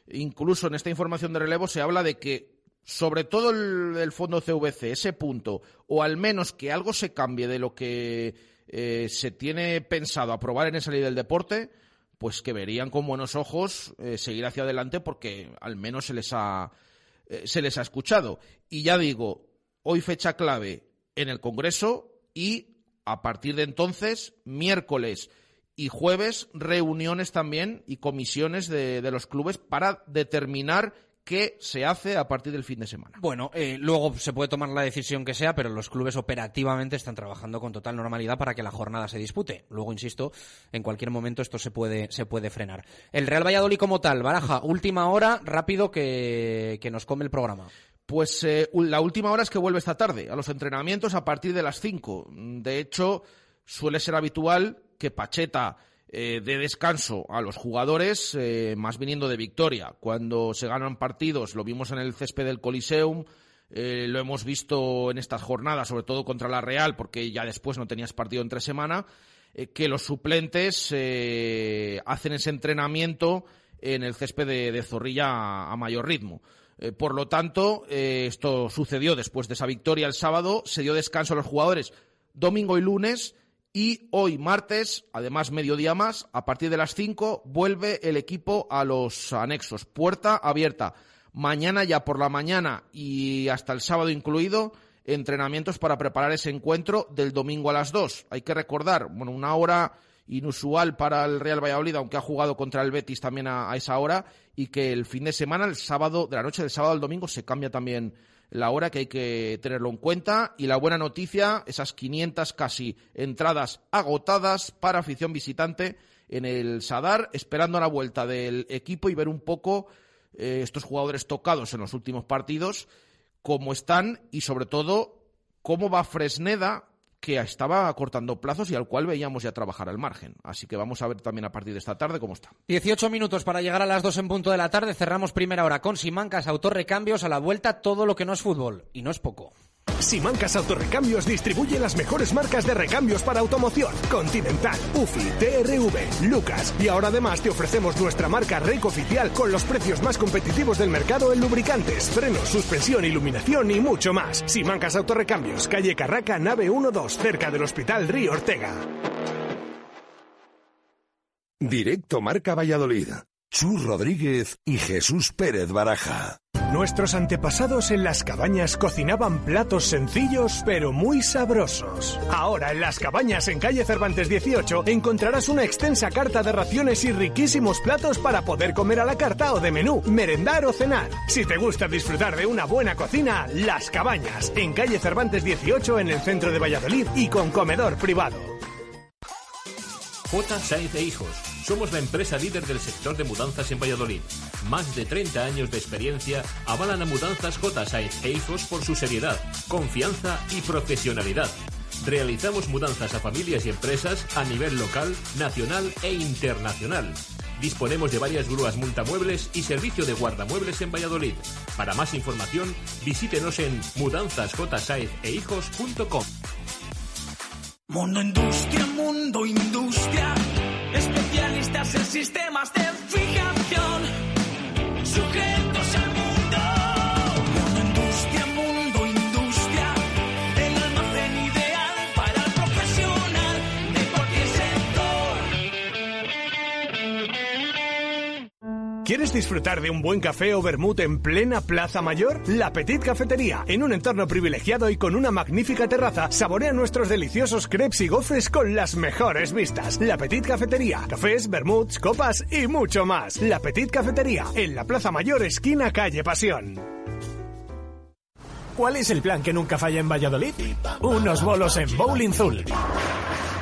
Incluso en esta información de relevo se habla de que sobre todo el, fondo CVC, ese punto, o al menos que algo se cambie de lo que eh, se tiene pensado aprobar en esa ley del deporte, pues que verían con buenos ojos eh, seguir hacia adelante porque al menos se les ha eh, se les ha escuchado. Y ya digo, hoy fecha clave en el Congreso y a partir de entonces, miércoles y jueves, reuniones también y comisiones de, de los clubes para determinar qué se hace a partir del fin de semana. Bueno, eh, luego se puede tomar la decisión que sea, pero los clubes operativamente están trabajando con total normalidad para que la jornada se dispute. Luego, insisto, en cualquier momento esto se puede, se puede frenar. El Real Valladolid como tal, Baraja, última hora, rápido que, nos come el programa. Pues eh, la última hora es que vuelve esta tarde a los entrenamientos a partir de las 5. De hecho, suele ser habitual que Pacheta eh, de descanso a los jugadores, eh, más viniendo de victoria. Cuando se ganan partidos, lo vimos en el césped del Coliseum, eh, lo hemos visto en estas jornadas, sobre todo contra la Real, porque ya después no tenías partido entre semana, que los suplentes hacen ese entrenamiento en el césped de, Zorrilla a, mayor ritmo. por lo tanto, esto sucedió después de esa victoria el sábado, se dio descanso a los jugadores domingo y lunes Y hoy, martes, además mediodía más, a partir de las 5, vuelve el equipo a los anexos. Puerta abierta. Mañana ya por la mañana y hasta el sábado incluido, entrenamientos para preparar ese encuentro del domingo a las 2. Hay que recordar, bueno, una hora inusual para el Real Valladolid, aunque ha jugado contra el Betis también a, esa hora, y que el fin de semana, el sábado, de la noche del sábado al domingo, se cambia también la hora, que hay que tenerlo en cuenta. Y la buena noticia, esas 500 casi entradas agotadas para afición visitante en el Sadar, esperando la vuelta del equipo y ver un poco eh, estos jugadores tocados en los últimos partidos, cómo están y sobre todo cómo va Fresneda que estaba cortando plazos y al cual veíamos ya trabajar al margen. Así que vamos a ver también a partir de esta tarde cómo está. 18 minutos para llegar a las 2 en punto de la tarde. Cerramos primera hora con Simancas, autorrecambios, a la vuelta todo lo que no es fútbol. Y no es poco. Simancas Autorrecambios distribuye las mejores marcas de recambios para automoción. Continental, UFI, TRV, Lucas. Y ahora además te ofrecemos nuestra marca REC oficial con los precios más competitivos del mercado en lubricantes, frenos, suspensión, iluminación y mucho más. Simancas Autorrecambios, calle Carraca, nave 12, cerca del Hospital Río Ortega. Directo Marca Valladolid. Chus Rodríguez y Jesús Pérez Baraja. Nuestros antepasados en las cabañas cocinaban platos sencillos pero muy sabrosos. Ahora en las cabañas en calle Cervantes 18 encontrarás una extensa carta de raciones y riquísimos platos para poder comer a la carta o de menú, merendar o cenar. Si te gusta disfrutar de una buena cocina, Las Cabañas en calle Cervantes 18 en el centro de Valladolid y con comedor privado. J. E Hijos. Somos la empresa líder del sector de mudanzas en Valladolid. Más de 30 años de experiencia avalan a Mudanzas J. Sainz e Hijos por su seriedad, confianza y profesionalidad. Realizamos mudanzas a familias y empresas a nivel local, nacional e internacional. Disponemos de varias grúas multamuebles y servicio de guardamuebles en Valladolid. Para más información, visítenos en mudanzasjsaezehijos.com. Mundo Industria, Mundo Industria, especialistas en sistemas de fijación, ¿Quieres disfrutar de un buen café o vermut en plena Plaza Mayor? La Petit Cafetería, en un entorno privilegiado y con una magnífica terraza, saborea nuestros deliciosos crepes y gofres con las mejores vistas. La Petit Cafetería, cafés, vermuts, copas y mucho más. La Petit Cafetería, en la Plaza Mayor, esquina calle Pasión. ¿Cuál es el plan que nunca falla en Valladolid? Unos bolos en Bowling Zul.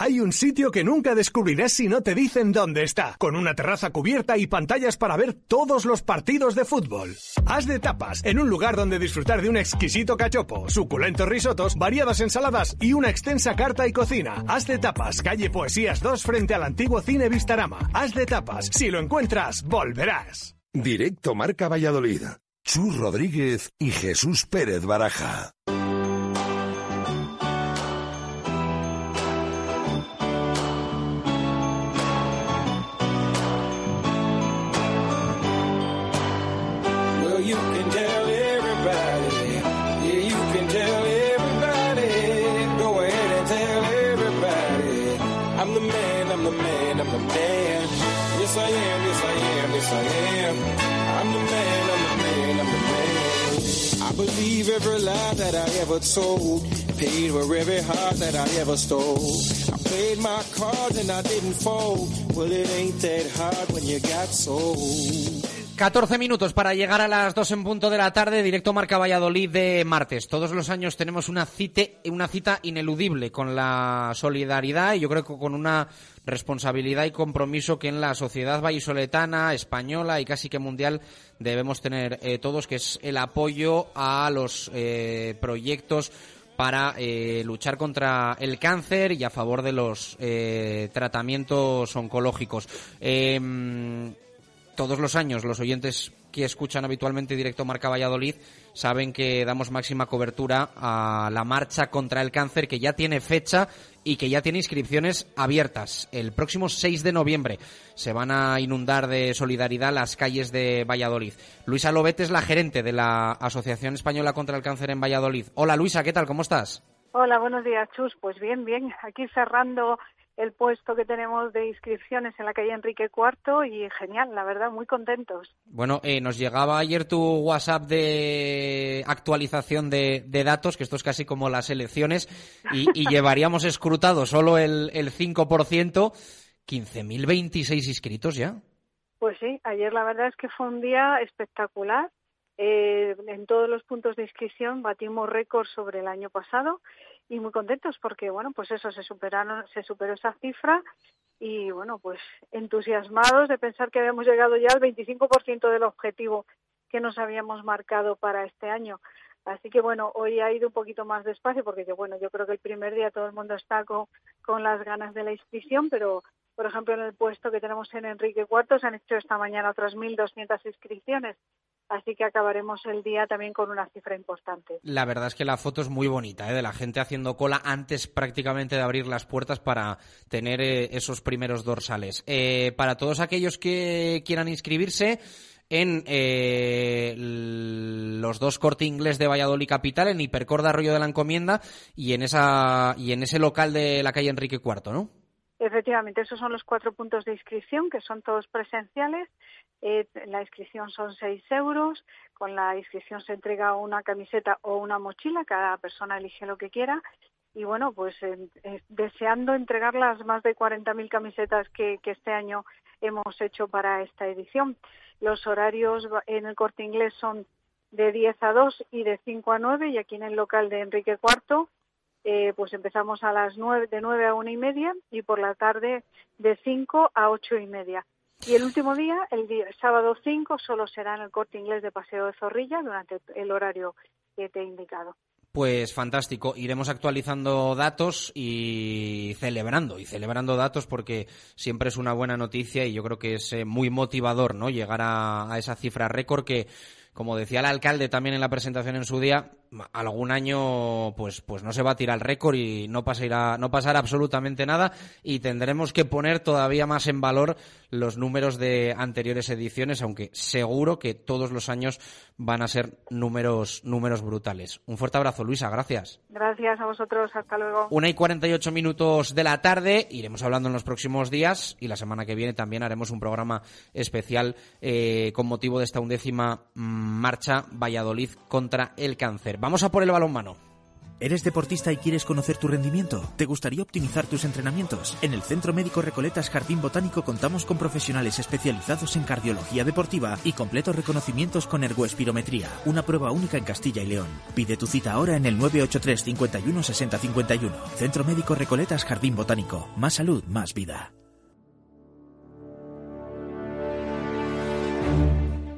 Hay un sitio que nunca descubrirás si no te dicen dónde está, con una terraza cubierta y pantallas para ver todos los partidos de fútbol. Haz de tapas, en un lugar donde disfrutar de un exquisito cachopo, suculentos risotos, variadas ensaladas y una extensa carta y cocina. Haz de tapas, calle Poesías 2 frente al antiguo Cine Vistarama. Haz de tapas, si lo encuentras, volverás. Directo Marca Valladolid. Chus Rodríguez y Jesús Pérez Baraja. Every lie that I ever told. Paid for every heart that I ever stole. I played my cards and I didn't fold. Well, it ain't that hard when you got sold. 14 minutos para llegar a las 2 en punto de la tarde, directo Marca Valladolid de martes. Todos los años tenemos una, cite, una cita ineludible con la solidaridad y yo creo que con una responsabilidad y compromiso que en la sociedad vallisoletana, española y casi que mundial debemos tener eh, todos, que es el apoyo a los eh, proyectos para eh, luchar contra el cáncer y a favor de los tratamientos oncológicos. Eh, todos los años los oyentes que escuchan habitualmente directo Marca Valladolid saben que damos máxima cobertura a la marcha contra el cáncer que ya tiene fecha y que ya tiene inscripciones abiertas. El próximo 6 de noviembre se van a inundar de solidaridad las calles de Valladolid. Luisa Lobet es la gerente de la Asociación Española contra el Cáncer en Valladolid. Hola Luisa, ¿qué tal? ¿Cómo estás? Hola, buenos días, Chus. Pues bien, bien. Aquí cerrando el puesto que tenemos de inscripciones en la calle Enrique IV y genial, la verdad, muy contentos. Bueno, eh, nos llegaba ayer tu WhatsApp de actualización de, datos, que esto es casi como las elecciones, y, llevaríamos escrutado solo el, el 5%, 15.026 inscritos ya. Pues sí, ayer la verdad es que fue un día espectacular. Eh, en todos los puntos de inscripción batimos récord sobre el año pasado y muy contentos porque bueno pues eso se superaron se superó esa cifra y bueno pues entusiasmados de pensar que habíamos llegado ya al 25% del objetivo que nos habíamos marcado para este año. Así que bueno hoy ha ido un poquito más despacio porque yo bueno yo creo que el primer día todo el mundo está con, con las ganas de la inscripción pero por ejemplo en el puesto que tenemos en Enrique IV se han hecho esta mañana otras 1.200 inscripciones así que acabaremos el día también con una cifra importante. La verdad es que la foto es muy bonita, ¿eh? de la gente haciendo cola antes prácticamente de abrir las puertas para tener eh, esos primeros dorsales. Eh, para todos aquellos que quieran inscribirse, en eh, los dos corte inglés de Valladolid Capital, en Hipercorda Arroyo de la Encomienda y en esa y en ese local de la calle Enrique IV, ¿no? Efectivamente, esos son los cuatro puntos de inscripción, que son todos presenciales. Eh, la inscripción son seis euros. Con la inscripción se entrega una camiseta o una mochila. Cada persona elige lo que quiera. Y bueno, pues deseando entregar las más de 40.000 camisetas que, que este año hemos hecho para esta edición. Los horarios en el corte inglés son de 10 a 2 y de 5 a 9 y aquí en el local de Enrique IV eh, pues empezamos a las nueve, de nueve a una y media y por la tarde de cinco a ocho y media. Y el último día, el, día, sábado 5, solo será en el corte inglés de Paseo de Zorrilla durante el horario que te he indicado. Pues fantástico, iremos actualizando datos y celebrando, y celebrando datos porque siempre es una buena noticia y yo creo que es eh, muy motivador, ¿no? Llegar a, a esa cifra récord que, como decía el alcalde también en la presentación en su día, algún año pues pues no se va a tirar el récord y no pasará no pasará absolutamente nada y tendremos que poner todavía más en valor los números de anteriores ediciones aunque seguro que todos los años van a ser números números brutales. Un fuerte abrazo Luisa gracias. Gracias a vosotros hasta luego. Una y 48 minutos de la tarde iremos hablando en los próximos días y la semana que viene también haremos un programa especial eh, con motivo de esta undécima mm, marcha Valladolid contra el cáncer Vamos a por el balón ¿Eres deportista y quieres conocer tu rendimiento? ¿Te gustaría optimizar tus entrenamientos? En el Centro Médico Recoletas Jardín Botánico contamos con profesionales especializados en cardiología deportiva y completos reconocimientos con ergoespirometría, una prueba única en Castilla y León. Pide tu cita ahora en el 983 51 60 51. Centro Médico Recoletas Jardín Botánico. Más salud, más vida.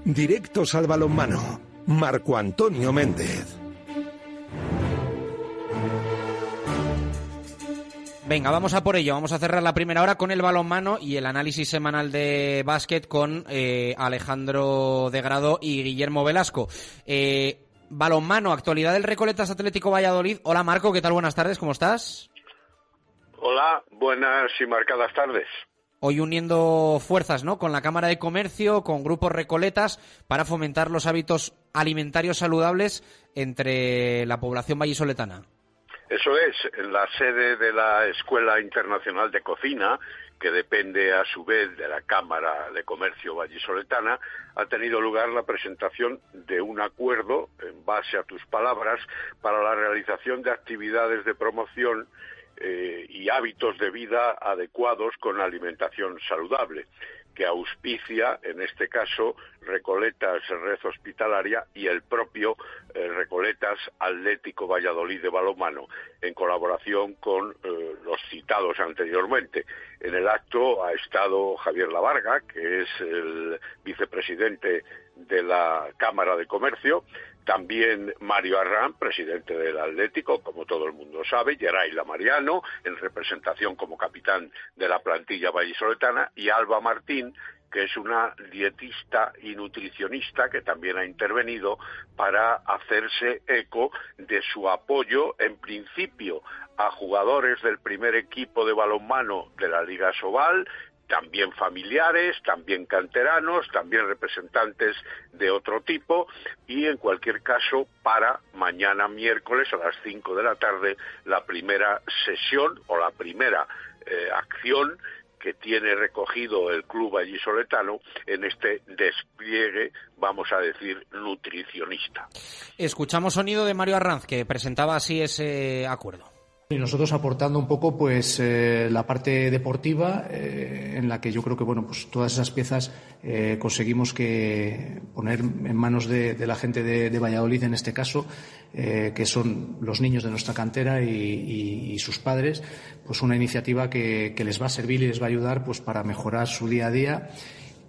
Directos al balonmano Marco Antonio Méndez. Venga, vamos a por ello. Vamos a cerrar la primera hora con el balonmano y el análisis semanal de básquet con eh, Alejandro de Grado y Guillermo Velasco. Eh, balonmano, actualidad del Recoletas Atlético Valladolid. Hola Marco, ¿qué tal? Buenas tardes, ¿cómo estás? Hola, buenas y marcadas tardes hoy uniendo fuerzas ¿no? con la Cámara de Comercio, con grupos recoletas, para fomentar los hábitos alimentarios saludables entre la población vallisoletana. Eso es, en la sede de la Escuela Internacional de Cocina, que depende a su vez de la Cámara de Comercio Vallisoletana, ha tenido lugar la presentación de un acuerdo, en base a tus palabras, para la realización de actividades de promoción eh, y hábitos de vida adecuados con alimentación saludable, que auspicia, en este caso, Recoletas Red Hospitalaria y el propio eh, Recoletas Atlético Valladolid de Balomano, en colaboración con eh, los citados anteriormente. En el acto ha estado Javier Lavarga, que es el vicepresidente de la Cámara de Comercio, también Mario Arran, presidente del Atlético, como todo el mundo sabe, Geraila Mariano, en representación como capitán de la plantilla vallisoletana, y Alba Martín, que es una dietista y nutricionista que también ha intervenido para hacerse eco de su apoyo, en principio, a jugadores del primer equipo de balonmano de la Liga Sobal, también familiares, también canteranos, también representantes de otro tipo y en cualquier caso para mañana miércoles a las 5 de la tarde la primera sesión o la primera eh, acción que tiene recogido el club allí soletano en este despliegue, vamos a decir, nutricionista. Escuchamos sonido de Mario Arranz, que presentaba así ese acuerdo. Y nosotros aportando un poco pues eh, la parte deportiva eh, en la que yo creo que bueno pues todas esas piezas eh, conseguimos que poner en manos de, la gente de, Valladolid en este caso que son los niños de nuestra cantera y, sus padres pues una iniciativa que, que, les va a servir y les va a ayudar pues para mejorar su día a día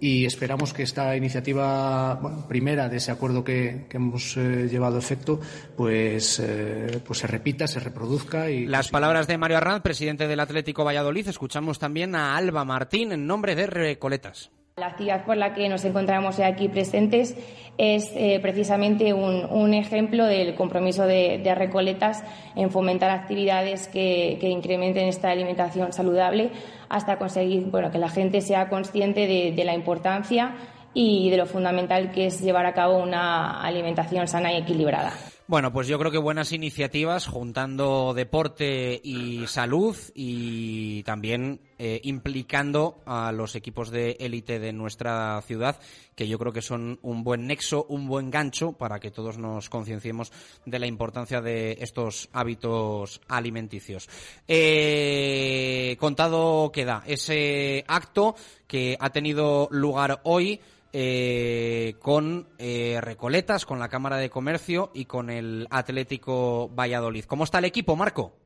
y esperamos que esta iniciativa primera de ese acuerdo que, hemos eh, llevado a efecto pues, eh, pues se repita, se reproduzca. Y Las palabras de Mario Arranz, presidente del Atlético Valladolid. Escuchamos también a Alba Martín en nombre de Recoletas. La actividad por la que nos encontramos aquí presentes es eh, precisamente un, ejemplo del compromiso de, Recoletas en fomentar actividades que, incrementen esta alimentación saludable hasta conseguir bueno, que la gente sea consciente de la importancia y de lo fundamental que es llevar a cabo una alimentación sana y equilibrada. Bueno, pues yo creo que buenas iniciativas juntando deporte y salud y también eh, implicando a los equipos de élite de nuestra ciudad, que yo creo que son un buen nexo, un buen gancho para que todos nos concienciemos de la importancia de estos hábitos alimenticios. Eh, contado queda ese acto que ha tenido lugar hoy eh, con eh, Recoletas, con la Cámara de Comercio y con el Atlético Valladolid. ¿Cómo está el equipo, Marco?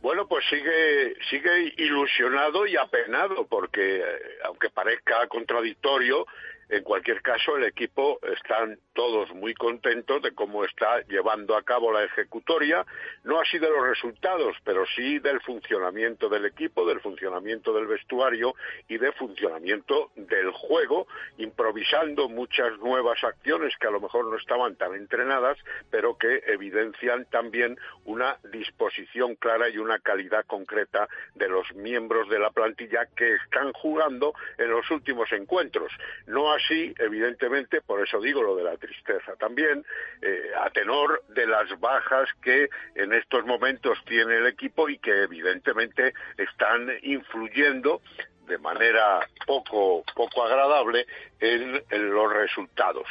Bueno, pues sigue, sigue ilusionado y apenado, porque eh, aunque parezca contradictorio, en cualquier caso, el equipo están todos muy contentos de cómo está llevando a cabo la ejecutoria, no así de los resultados, pero sí del funcionamiento del equipo, del funcionamiento del vestuario y del funcionamiento del juego, improvisando muchas nuevas acciones que a lo mejor no estaban tan entrenadas, pero que evidencian también una disposición clara y una calidad concreta de los miembros de la plantilla que están jugando en los últimos encuentros. No así, evidentemente, por eso digo lo de la tristeza también, eh, a tenor de las bajas que en estos momentos tiene el equipo y que evidentemente están influyendo de manera poco, poco agradable en, los resultados.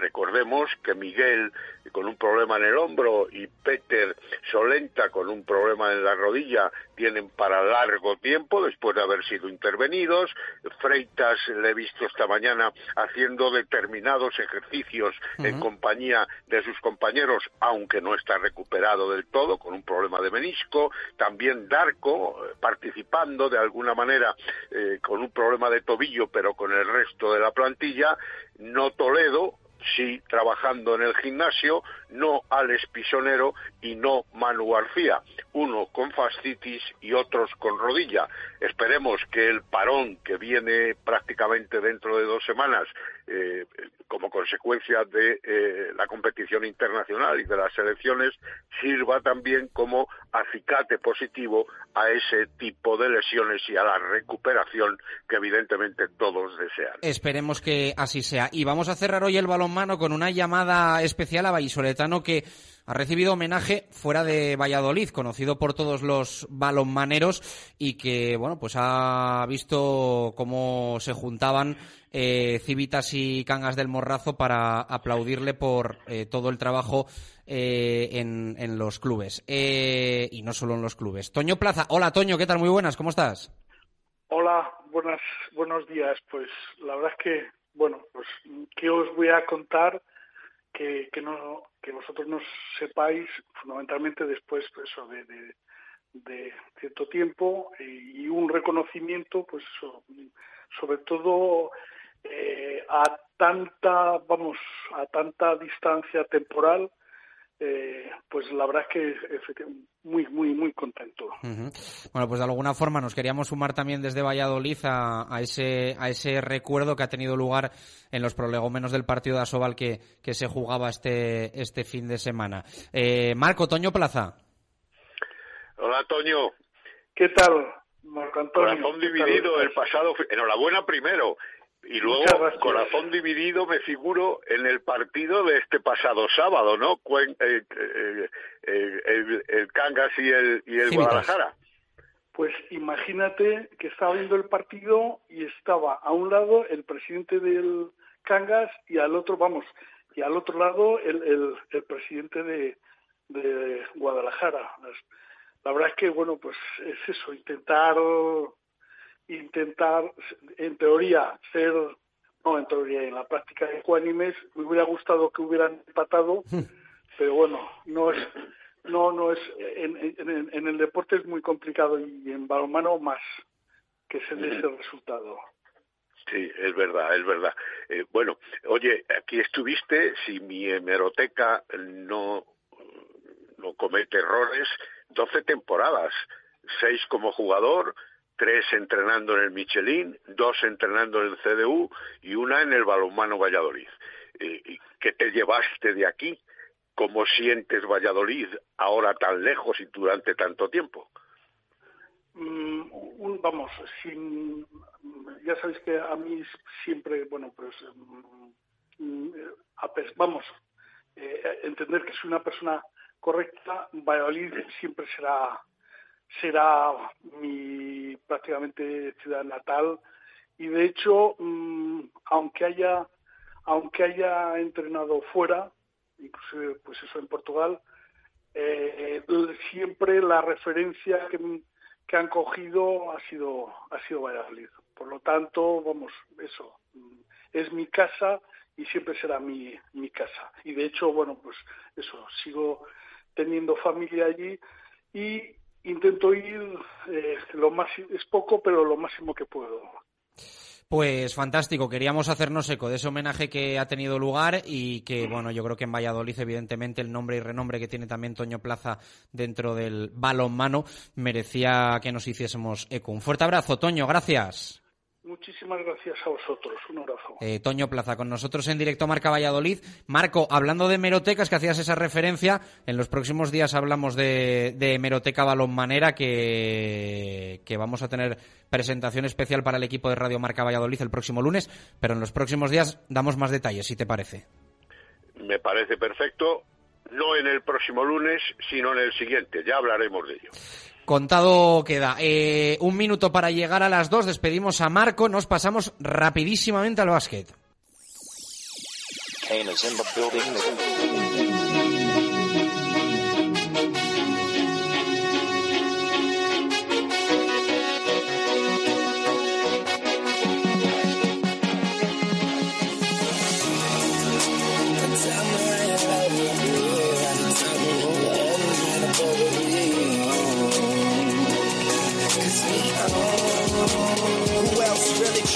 Recordemos que Miguel con un problema en el hombro y Peter Solenta con un problema en la rodilla tienen para largo tiempo después de haber sido intervenidos. Freitas le he visto esta mañana haciendo determinados ejercicios en compañía de sus compañeros, aunque no está recuperado del todo, con un problema de menisco. También Darko eh, participando de alguna manera eh, con un problema de tobillo, pero con el resto de la plantilla. No Toledo, sí trabajando en el gimnasio, no Alex Pisonero y no Manu García, uno con fascitis y otros con rodilla. Esperemos que el parón que viene prácticamente dentro de dos semanas eh, como consecuencia de eh, la competición internacional y de las elecciones sirva también como acicate positivo a ese tipo de lesiones y a la recuperación que evidentemente todos desean. Esperemos que así sea. Y vamos a cerrar hoy el balonmano con una llamada especial a Vallisoletano que ha recibido homenaje fuera de Valladolid, conocido por todos los balonmaneros y que, bueno, pues ha visto cómo se juntaban eh, Civitas y Cangas del Morrazo para aplaudirle por eh, todo el trabajo eh, en, en, los clubes. Eh, y no solo en los clubes. Toño Plaza. Hola, Toño, ¿qué tal? Muy buenas, ¿cómo estás? Hola, buenas, buenos días. Pues la verdad es que, bueno, pues, ¿qué os voy a contar? Que, que, no, que vosotros no sepáis fundamentalmente después pues, de, de, cierto tiempo y, un reconocimiento pues sobre todo eh, a tanta vamos a tanta distancia temporal eh, pues la verdad es que muy, muy, muy contento. Bueno, pues de alguna forma nos queríamos sumar también desde Valladolid a, ese, a ese recuerdo que ha tenido lugar en los prolegómenos del partido de Asobal que, que se jugaba este, este fin de semana. Eh, Marco, Toño Plaza. Hola, Toño. ¿Qué tal, Marco Antonio? Corazón dividido el pasado. Enhorabuena primero. Y luego, corazón dividido, me figuro, en el partido de este pasado sábado, ¿no? Eh, eh, eh, el, Cangas y el, y el Guadalajara. Pues imagínate que estaba viendo el partido y estaba a un lado el presidente del Cangas y al otro, vamos, y al otro lado el, el, presidente de, de Guadalajara. La verdad es que, bueno, pues es eso, intentar intentar, en teoría, ser, no en teoría, en la práctica de ecuánimes, me hubiera gustado que hubieran empatado, pero bueno, no es, no, no es, en, en, el deporte es muy complicado y en balonmano más que se dé ese resultado. Sí, es verdad, es verdad. Eh, bueno, oye, aquí estuviste, si mi hemeroteca no, no comete errores, 12 temporadas, seis como jugador, tres entrenando en el Michelin, dos entrenando en el CDU y una en el Balonmano Valladolid. Eh, ¿Qué te llevaste de aquí? ¿Cómo sientes Valladolid ahora tan lejos y durante tanto tiempo? Mm, vamos, ya sabéis que a mí siempre, bueno, pues, mm, vamos, eh, entender que soy una persona correcta, Valladolid siempre será será mi prácticamente ciudad natal. Y de hecho mm, aunque haya aunque haya entrenado fuera inclusive pues eso en Portugal eh, siempre la referencia que, que, han cogido ha sido ha sido Valladolid. Por lo tanto vamos eso mm, es mi casa y siempre será mi, mi casa. Y de hecho bueno pues eso sigo teniendo familia allí y intento ir eh, lo más es poco pero lo máximo que puedo pues fantástico, queríamos hacernos eco de ese homenaje que ha tenido lugar y que, bueno, yo creo que en Valladolid, evidentemente, el nombre y renombre que tiene también Toño Plaza dentro del balonmano merecía que nos hiciésemos eco. Un fuerte abrazo, Toño, gracias. Muchísimas gracias a vosotros. Un abrazo. Eh, Toño Plaza, con nosotros en directo Marca Valladolid. Marco, hablando de merotecas, que hacías esa referencia, en los próximos días hablamos de, de hemeroteca balonmanera, que, que vamos a tener presentación especial para el equipo de Radio Marca Valladolid el próximo lunes, pero en los próximos días damos más detalles, si te parece. Me parece perfecto. No en el próximo lunes, sino en el siguiente. Ya hablaremos de ello. Contado queda. Eh, un minuto para llegar a las dos. Despedimos a Marco. Nos pasamos rapidísimamente al básquet.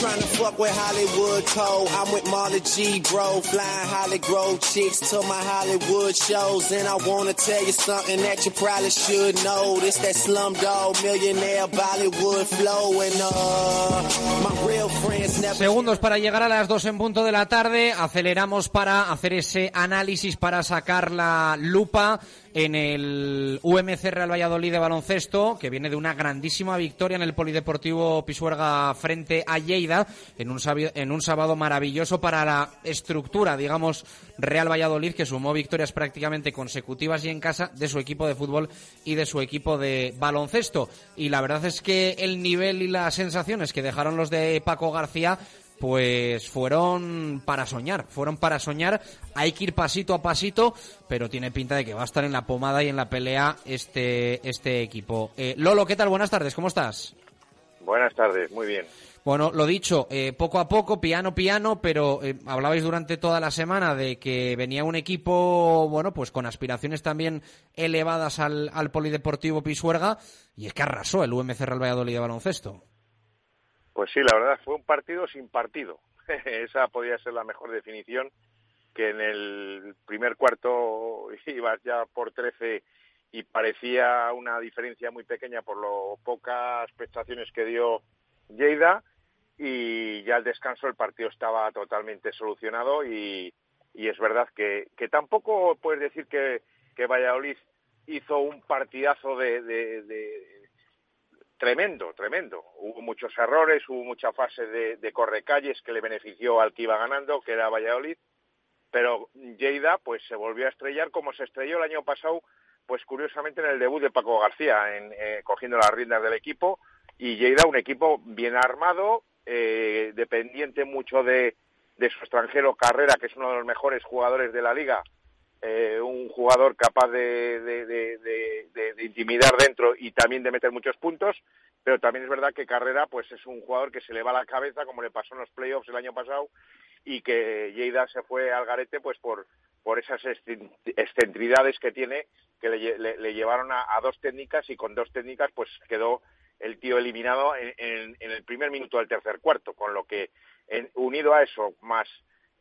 Trying to fuck with Hollywood Cole. I'm with Marley G, bro. Flying Hollywood chicks to my Hollywood shows. And I wanna tell you something that you probably should know. This that slumdog millionaire Bollywood flow. And uh, my real friends never... Segundos para llegar a las dos en punto de la tarde. Aceleramos para hacer ese análisis, para sacar la lupa en el UMC Real Valladolid de baloncesto, que viene de una grandísima victoria en el Polideportivo Pisuerga frente a Lleida, en un, en un sábado maravilloso para la estructura, digamos, Real Valladolid, que sumó victorias prácticamente consecutivas y en casa de su equipo de fútbol y de su equipo de baloncesto. Y la verdad es que el nivel y las sensaciones que dejaron los de Paco García pues fueron para soñar, fueron para soñar. Hay que ir pasito a pasito, pero tiene pinta de que va a estar en la pomada y en la pelea este, este equipo. Eh, Lolo, ¿qué tal? Buenas tardes, ¿cómo estás? Buenas tardes, muy bien. Bueno, lo dicho, eh, poco a poco, piano, piano, pero eh, hablabais durante toda la semana de que venía un equipo, bueno, pues con aspiraciones también elevadas al, al Polideportivo Pisuerga, y es que arrasó el UMC Real Valladolid de baloncesto. Pues sí, la verdad fue un partido sin partido. Esa podría ser la mejor definición. que en el primer cuarto ibas ya por 13 y parecía una diferencia muy pequeña por lo pocas prestaciones que dio Lleida y ya al descanso el partido estaba totalmente solucionado y, es verdad que, que tampoco puedes decir que, Valladolid hizo un partidazo de, tremendo, tremendo. Hubo muchos errores, hubo mucha fase de, de correcalles que le benefició al que iba ganando, que era Valladolid, pero Lleida pues se volvió a estrellar como se estrelló el año pasado, pues curiosamente en el debut de Paco García, en, eh, cogiendo las riendas del equipo, y Lleida un equipo bien armado, eh, dependiente mucho de, de su extranjero Carrera, que es uno de los mejores jugadores de la liga, eh, un jugador capaz de, de, intimidar dentro y también de meter muchos puntos, pero también es verdad que Carrera pues es un jugador que se le va la cabeza, como le pasó en los playoffs el año pasado, y que Lleida se fue al garete pues por, por esas excentricidades que tiene, que le, le, le llevaron a, dos técnicas y con dos técnicas pues quedó el tío eliminado en, en, el primer minuto del tercer cuarto, con lo que unido a eso, más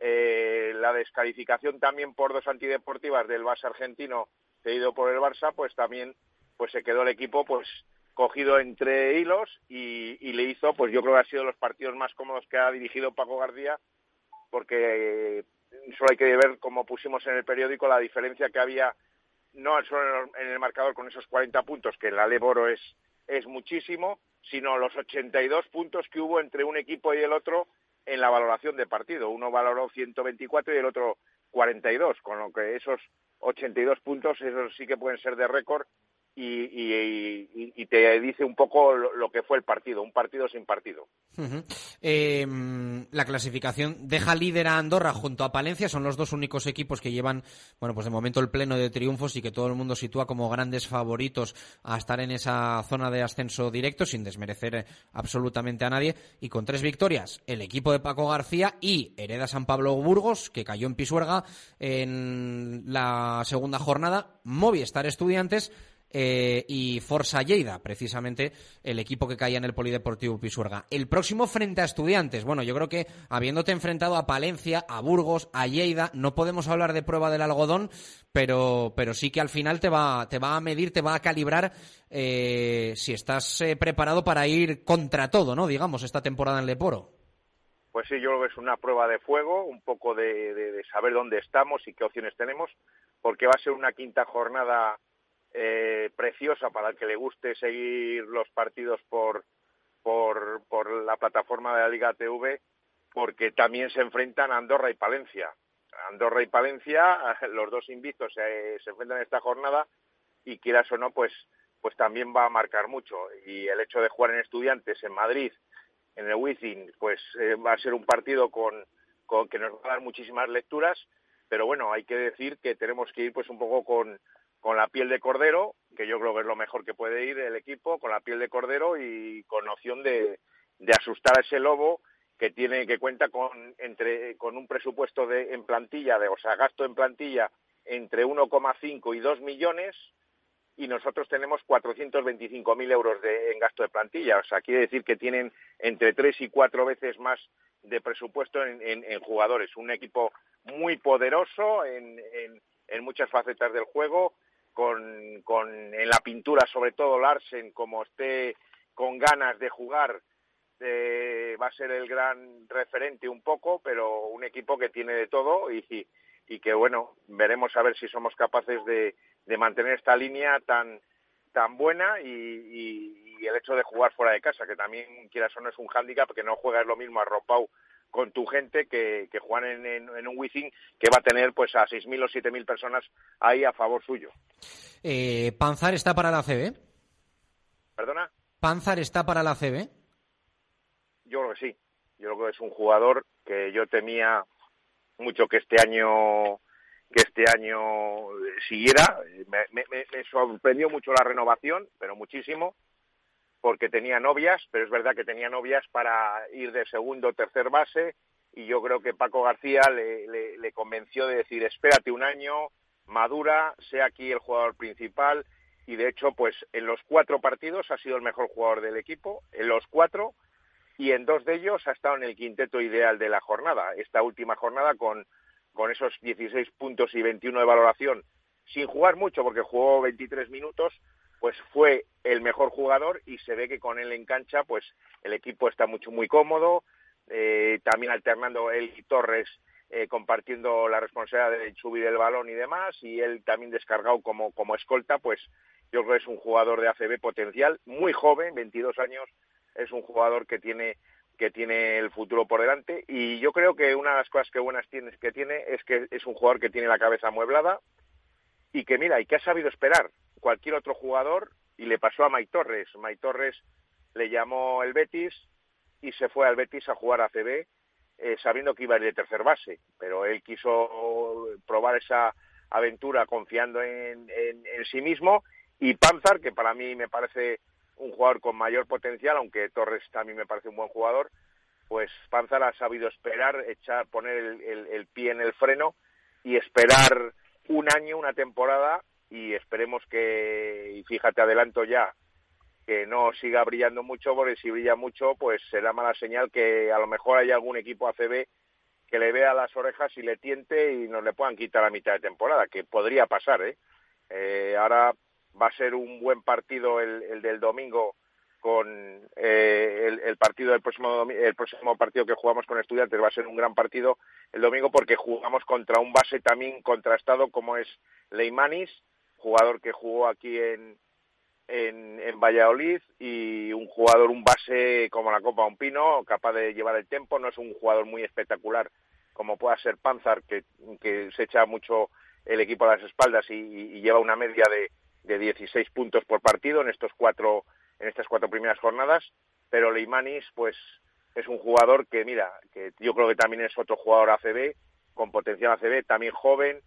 eh, la descalificación también por dos antideportivas del Barça argentino cedido por el Barça, pues también pues se quedó el equipo pues cogido entre hilos y, y, le hizo, pues yo creo que ha sido los partidos más cómodos que ha dirigido Paco García, porque eh, solo hay que ver, como pusimos en el periódico, la diferencia que había, no solo en el marcador con esos 40 puntos, que en la Leboro es, es muchísimo, sino los 82 puntos que hubo entre un equipo y el otro en la valoración de partido. Uno valoró 124 y el otro 42, con lo que esos 82 puntos, esos sí que pueden ser de récord y, y, y, te dice un poco lo, que fue el partido, un partido sin partido. Eh, la clasificación deja líder a Andorra junto a Palencia, son los dos únicos equipos que llevan, bueno, pues de momento el pleno de triunfos y que todo el mundo sitúa como grandes favoritos a estar en esa zona de ascenso directo, sin desmerecer absolutamente a nadie, y con tres victorias, el equipo de Paco García y Hereda San Pablo Burgos, que cayó en Pisuerga en la segunda jornada, Movistar Estudiantes, eh, y Forza Lleida, precisamente el equipo que caía en el Polideportivo Pisuerga. El próximo frente a estudiantes, bueno, yo creo que habiéndote enfrentado a Palencia, a Burgos, a Lleida, no podemos hablar de prueba del algodón, pero, pero sí que al final te va, te va a medir, te va a calibrar eh, si estás eh, preparado para ir contra todo, ¿no? Digamos, esta temporada en Leporo. Pues sí, yo creo que es una prueba de fuego, un poco de, saber dónde estamos y qué opciones tenemos, porque va a ser una quinta jornada eh, preciosa para el que le guste seguir los partidos por, por, por la plataforma de la Liga TV, porque también se enfrentan Andorra y Palencia. Andorra y Palencia, los dos invictos se, enfrentan en esta jornada y quieras o no, pues, pues también va a marcar mucho. Y el hecho de jugar en estudiantes en Madrid, en el Wizzing, pues eh, va a ser un partido con, con que nos va a dar muchísimas lecturas, pero bueno, hay que decir que tenemos que ir pues un poco con, con la piel de cordero, que yo creo que es lo mejor que puede ir el equipo, con la piel de cordero y con opción de, de asustar a ese lobo que tiene que cuenta con entre con un presupuesto de en plantilla de o sea gasto en plantilla entre 1,5 y 2 millones y nosotros tenemos 425.000 euros de, en gasto de plantilla. O sea, quiere decir que tienen entre tres y cuatro veces más de presupuesto en, en, jugadores. Un equipo muy poderoso en, en muchas facetas del juego, con, con en la pintura sobre todo Larsen como esté con ganas de jugar eh, va a ser el gran referente un poco pero un equipo que tiene de todo y, y, que bueno veremos a ver si somos capaces de, de mantener esta línea tan tan buena y, y, el hecho de jugar fuera de casa que también quieras o no es un hándicap porque no juegas lo mismo arropado con tu gente que, que juegan en, en, en, un Wizzing que va a tener pues a 6.000 o 7.000 personas ahí a favor suyo. Eh, ¿Panzar está para la CB? ¿Perdona? ¿Panzar está para la CB? Yo creo que sí. Yo creo que es un jugador que yo temía mucho que este año que este año siguiera. Me, me, me sorprendió mucho la renovación, pero muchísimo porque tenía novias, pero es verdad que tenía novias para ir de segundo o tercer base y yo creo que Paco García le, convenció de decir espérate un año, madura, sea aquí el jugador principal y de hecho pues en los cuatro partidos ha sido el mejor jugador del equipo, en los cuatro y en dos de ellos ha estado en el quinteto ideal de la jornada, esta última jornada con, con esos 16 puntos y 21 de valoración, sin jugar mucho porque jugó 23 minutos, pues fue el mejor jugador y se ve que con él en cancha, pues el equipo está mucho muy cómodo, eh, también alternando él y Torres eh, compartiendo la responsabilidad de subir el balón y demás, y él también descargado como, como escolta, pues yo creo que es un jugador de ACB potencial, muy joven, 22 años, es un jugador que tiene que tiene el futuro por delante y yo creo que una de las cosas que buenas tiene, que tiene es que es un jugador que tiene la cabeza amueblada y que mira, y que ha sabido esperar cualquier otro jugador y le pasó a May Torres. May Torres le llamó el Betis y se fue al Betis a jugar a CB eh, sabiendo que iba a ir de tercer base, pero él quiso probar esa aventura confiando en, en sí mismo y Panzar, que para mí me parece un jugador con mayor potencial, aunque Torres también me parece un buen jugador, pues Panzar ha sabido esperar, echar, poner el, pie en el freno y esperar un año, una temporada y esperemos que, y fíjate, adelanto ya, que no siga brillando mucho, porque si brilla mucho, pues será mala señal que a lo mejor haya algún equipo ACB que le vea las orejas y le tiente y nos le puedan quitar a mitad de temporada, que podría pasar, ¿eh? eh ahora va a ser un buen partido el, del domingo con eh, el, partido del próximo el próximo partido que jugamos con estudiantes va a ser un gran partido el domingo porque jugamos contra un base también contrastado como es Leimanis jugador que jugó aquí en, en, en Valladolid y un jugador un base como la Copa Un Pino capaz de llevar el tiempo no es un jugador muy espectacular como pueda ser Panzar que, que se echa mucho el equipo a las espaldas y lleva una media de de 16 puntos por partido en estos cuatro en estas cuatro primeras jornadas, pero Leimanis pues es un jugador que mira, que yo creo que también es otro jugador ACB con potencial ACB, también joven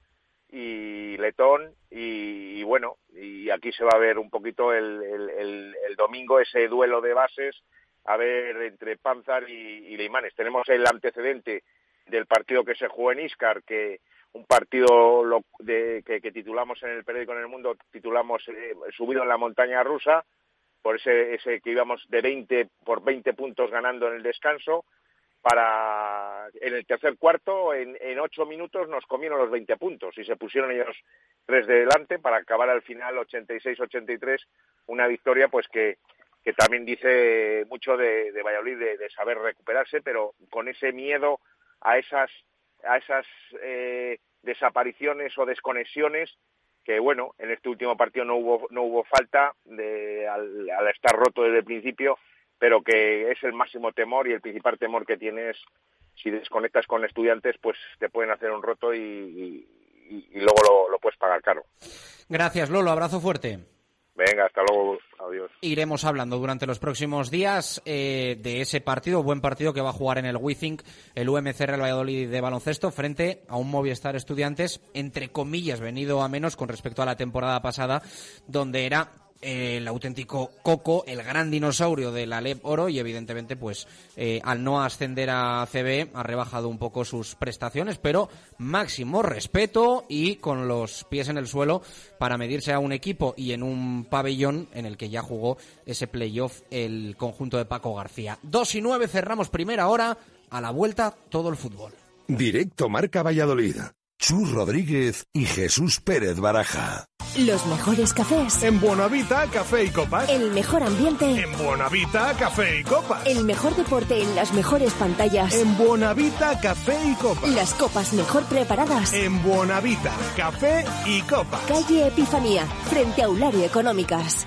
y letón y, bueno, y aquí se va a ver un poquito el, el, el, domingo ese duelo de bases a ver entre Panzar y, y Leimanes. Tenemos el antecedente del partido que se jugó en Iscar, que un partido de, que, titulamos en el periódico en el mundo, titulamos eh, Subido en la montaña rusa, por ese, ese que íbamos de 20 por 20 puntos ganando en el descanso, para en el tercer cuarto, en, en ocho minutos nos comieron los 20 puntos y se pusieron ellos tres de delante para acabar al final 86-83, una victoria pues que, que también dice mucho de, de Valladolid de, de saber recuperarse, pero con ese miedo a esas a esas eh, desapariciones o desconexiones que bueno en este último partido no hubo no hubo falta de, al, estar roto desde el principio pero que es el máximo temor y el principal temor que tienes si desconectas con estudiantes pues te pueden hacer un roto y, luego lo, lo puedes pagar caro gracias Lolo abrazo fuerte Venga, hasta luego. Adiós. Iremos hablando durante los próximos días eh, de ese partido, buen partido que va a jugar en el WeThink el UMC Real Valladolid de baloncesto frente a un Movistar Estudiantes, entre comillas, venido a menos con respecto a la temporada pasada, donde era el auténtico Coco, el gran dinosaurio de la Alep Oro y evidentemente pues eh, al no ascender a CB ha rebajado un poco sus prestaciones, pero máximo respeto y con los pies en el suelo para medirse a un equipo y en un pabellón en el que ya jugó ese playoff el conjunto de Paco García. Dos y nueve cerramos primera hora, a la vuelta todo el fútbol. Directo Marca Valladolid. Chus Rodríguez y Jesús Pérez Baraja. Los mejores cafés. En Buenavita, café y copas. El mejor ambiente. En Buenavita, café y copas. El mejor deporte en las mejores pantallas. En Buenavita, café y copas. Las copas mejor preparadas. En Buenavita, café y copas. Calle Epifanía, frente a Aulario Económicas.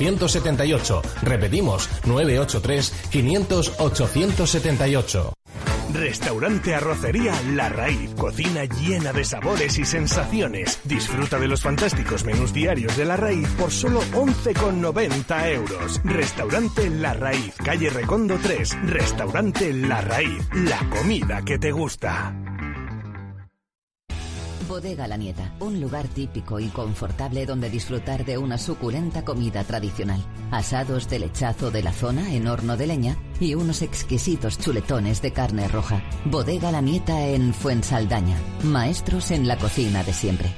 878. Repetimos, 983 500 878. Restaurante Arrocería La Raíz. Cocina llena de sabores y sensaciones. Disfruta de los fantásticos menús diarios de La Raíz por solo 11,90 euros. Restaurante La Raíz. Calle Recondo 3. Restaurante La Raíz. La comida que te gusta. Bodega La Nieta, un lugar típico y confortable donde disfrutar de una suculenta comida tradicional. Asados de lechazo de la zona en horno de leña y unos exquisitos chuletones de carne roja. Bodega La Nieta en Fuensaldaña. Maestros en la cocina de siempre.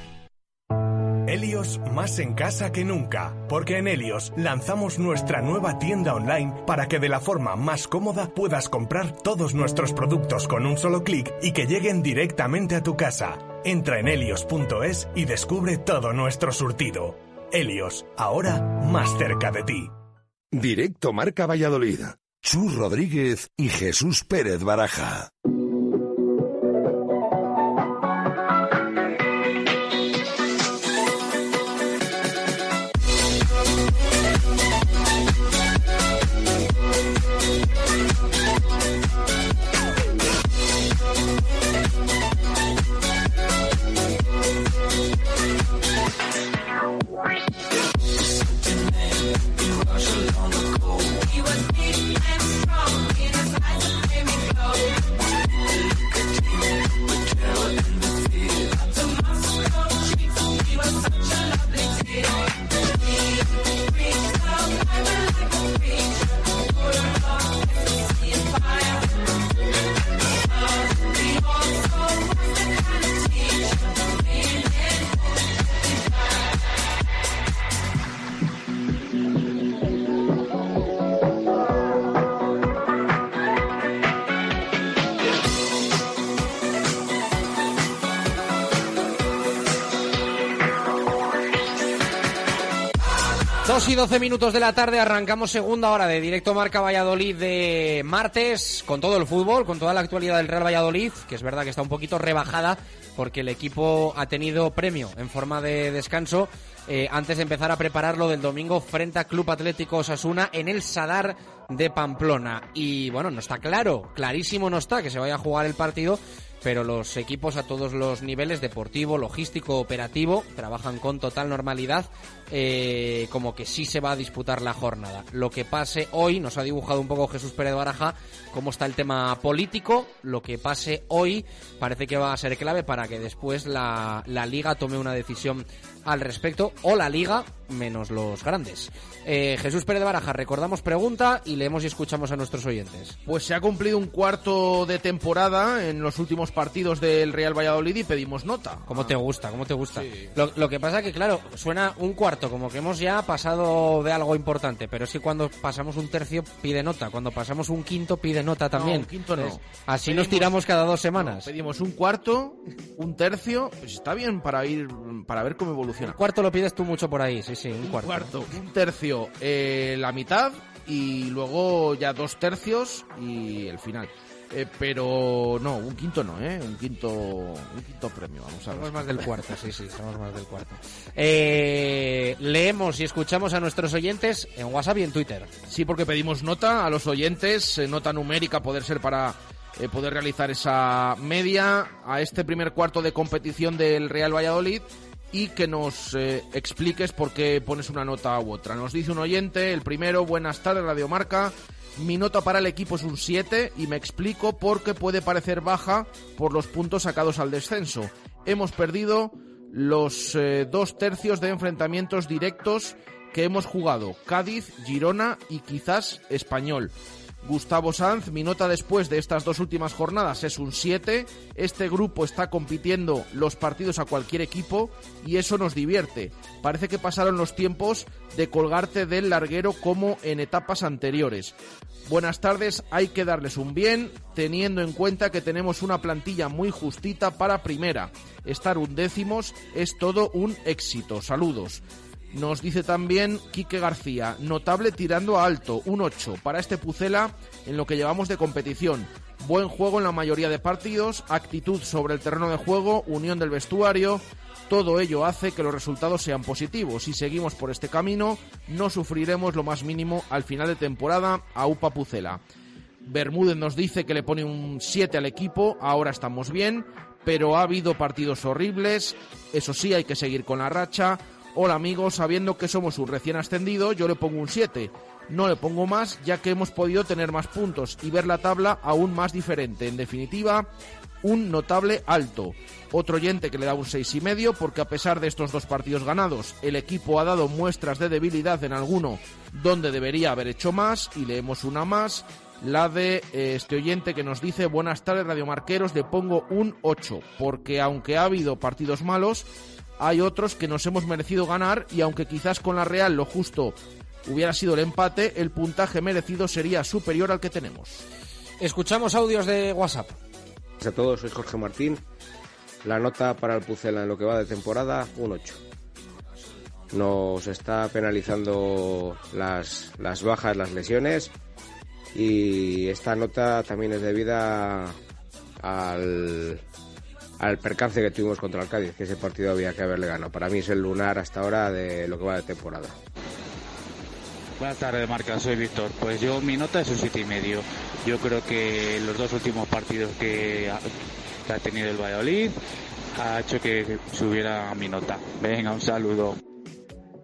Helios más en casa que nunca, porque en Helios lanzamos nuestra nueva tienda online para que de la forma más cómoda puedas comprar todos nuestros productos con un solo clic y que lleguen directamente a tu casa. Entra en helios.es y descubre todo nuestro surtido. Helios, ahora más cerca de ti. Directo Marca Valladolid. Chus Rodríguez y Jesús Pérez Baraja. Dos y doce minutos de la tarde arrancamos segunda hora de directo Marca Valladolid de martes con todo el fútbol, con toda la actualidad del Real Valladolid, que es verdad que está un poquito rebajada porque el equipo ha tenido premio en forma de descanso eh, antes de empezar a prepararlo del domingo frente a Club Atlético Osasuna en el Sadar de Pamplona. Y bueno, no está claro, clarísimo no está que se vaya a jugar el partido pero los equipos a todos los niveles, deportivo, logístico, operativo, trabajan con total normalidad, eh, como que sí se va a disputar la jornada. Lo que pase hoy, nos ha dibujado un poco Jesús Pérez Baraja, cómo está el tema político, lo que pase hoy parece que va a ser clave para que después la, la liga tome una decisión al respecto, o la liga menos los grandes. Eh, Jesús Pérez de Baraja, recordamos pregunta y leemos y escuchamos a nuestros oyentes. Pues se ha cumplido un cuarto de temporada en los últimos partidos del Real Valladolid y pedimos nota. ¿Cómo te gusta? ¿Cómo te gusta? Lo, lo que pasa que, claro, suena un cuarto, como que hemos ya pasado de algo importante, pero es que cuando pasamos un tercio pide nota, cuando pasamos un quinto pide nota también. No, un quinto no. Así Pedimos- nos tiramos cada dos semanas. Pedimos un cuarto, un tercio, pues está bien para ir para ver cómo evoluciona. Un cuarto lo pides tú mucho por ahí, sí, sí, un cuarto. cuarto, un tercio, eh, la mitad y luego ya dos tercios y el final. Eh, pero no, un quinto no, ¿eh? Un quinto, un quinto premio, vamos a ver. Somos más del cuarto, sí, sí, somos más del cuarto. Eh, leemos y escuchamos a nuestros oyentes en WhatsApp y en Twitter. Sí, porque pedimos nota a los oyentes, eh, nota numérica poder ser para eh, poder realizar esa media a este primer cuarto de competición del Real Valladolid y que nos eh, expliques por qué pones una nota u otra. Nos dice un oyente, el primero, buenas tardes, Radio Marca. Mi nota para el equipo es un 7 y me explico por qué puede parecer baja por los puntos sacados al descenso. Hemos perdido los eh, dos tercios de enfrentamientos directos que hemos jugado, Cádiz, Girona y quizás Español. Gustavo Sanz, mi nota después de estas dos últimas jornadas es un 7. Este grupo está compitiendo los partidos a cualquier equipo y eso nos divierte. Parece que pasaron los tiempos de colgarte del larguero como en etapas anteriores. Buenas tardes, hay que darles un bien, teniendo en cuenta que tenemos una plantilla muy justita para primera. Estar undécimos es todo un éxito. Saludos. Nos dice también Quique García, notable tirando a alto, un 8 para este Pucela en lo que llevamos de competición. Buen juego en la mayoría de partidos, actitud sobre el terreno de juego, unión del vestuario. Todo ello hace que los resultados sean positivos. Si seguimos por este camino, no sufriremos lo más mínimo al final de temporada a UPA Pucela. Bermúdez nos dice que le pone un 7 al equipo, ahora estamos bien, pero ha habido partidos horribles, eso sí, hay que seguir con la racha. Hola amigos, sabiendo que somos un recién ascendido, yo le pongo un 7. No le pongo más, ya que hemos podido tener más puntos y ver la tabla aún más diferente. En definitiva, un notable alto. Otro oyente que le da un seis y medio porque a pesar de estos dos partidos ganados, el equipo ha dado muestras de debilidad en alguno donde debería haber hecho más y leemos una más, la de eh, este oyente que nos dice buenas tardes radiomarqueros, le pongo un 8 porque aunque ha habido partidos malos, hay otros que nos hemos merecido ganar y aunque quizás con la Real lo justo hubiera sido el empate, el puntaje merecido sería superior al que tenemos. Escuchamos audios de WhatsApp. A todos, soy Jorge Martín. La nota para el Pucela en lo que va de temporada, un 8. Nos está penalizando las, las bajas, las lesiones y esta nota también es debida al, al percance que tuvimos contra el Cádiz, que ese partido había que haberle ganado. Para mí es el lunar hasta ahora de lo que va de temporada. Buenas tardes, Marca. Soy Víctor. Pues yo, mi nota es un siete y medio. Yo creo que los dos últimos partidos que ha, que ha tenido el Valladolid ha hecho que subiera mi nota. Venga, un saludo.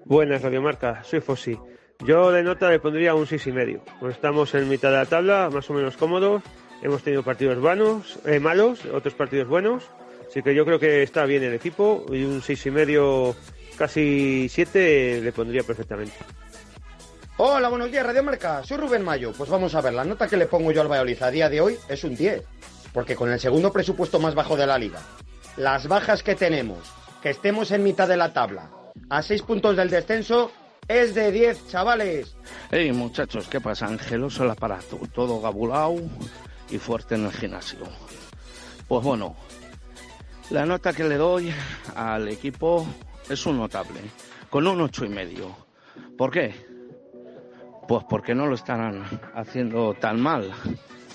Buenas, Radio Marca. Soy Fossi. Yo de nota le pondría un seis y medio. Pues estamos en mitad de la tabla, más o menos cómodos. Hemos tenido partidos vanos, eh, malos, otros partidos buenos. Así que yo creo que está bien el equipo y un seis y medio, casi siete, le pondría perfectamente. Hola, buenos días, Radio Marca. Soy Rubén Mayo. Pues vamos a ver, la nota que le pongo yo al Valladolid a día de hoy es un 10. Porque con el segundo presupuesto más bajo de la liga, las bajas que tenemos, que estemos en mitad de la tabla, a seis puntos del descenso, es de 10, chavales. Hey, muchachos, ¿qué pasa? Angeloso el aparato, todo gabulao y fuerte en el gimnasio. Pues bueno, la nota que le doy al equipo es un notable, con un ocho y medio. ¿Por qué? Pues porque no lo están haciendo tan mal,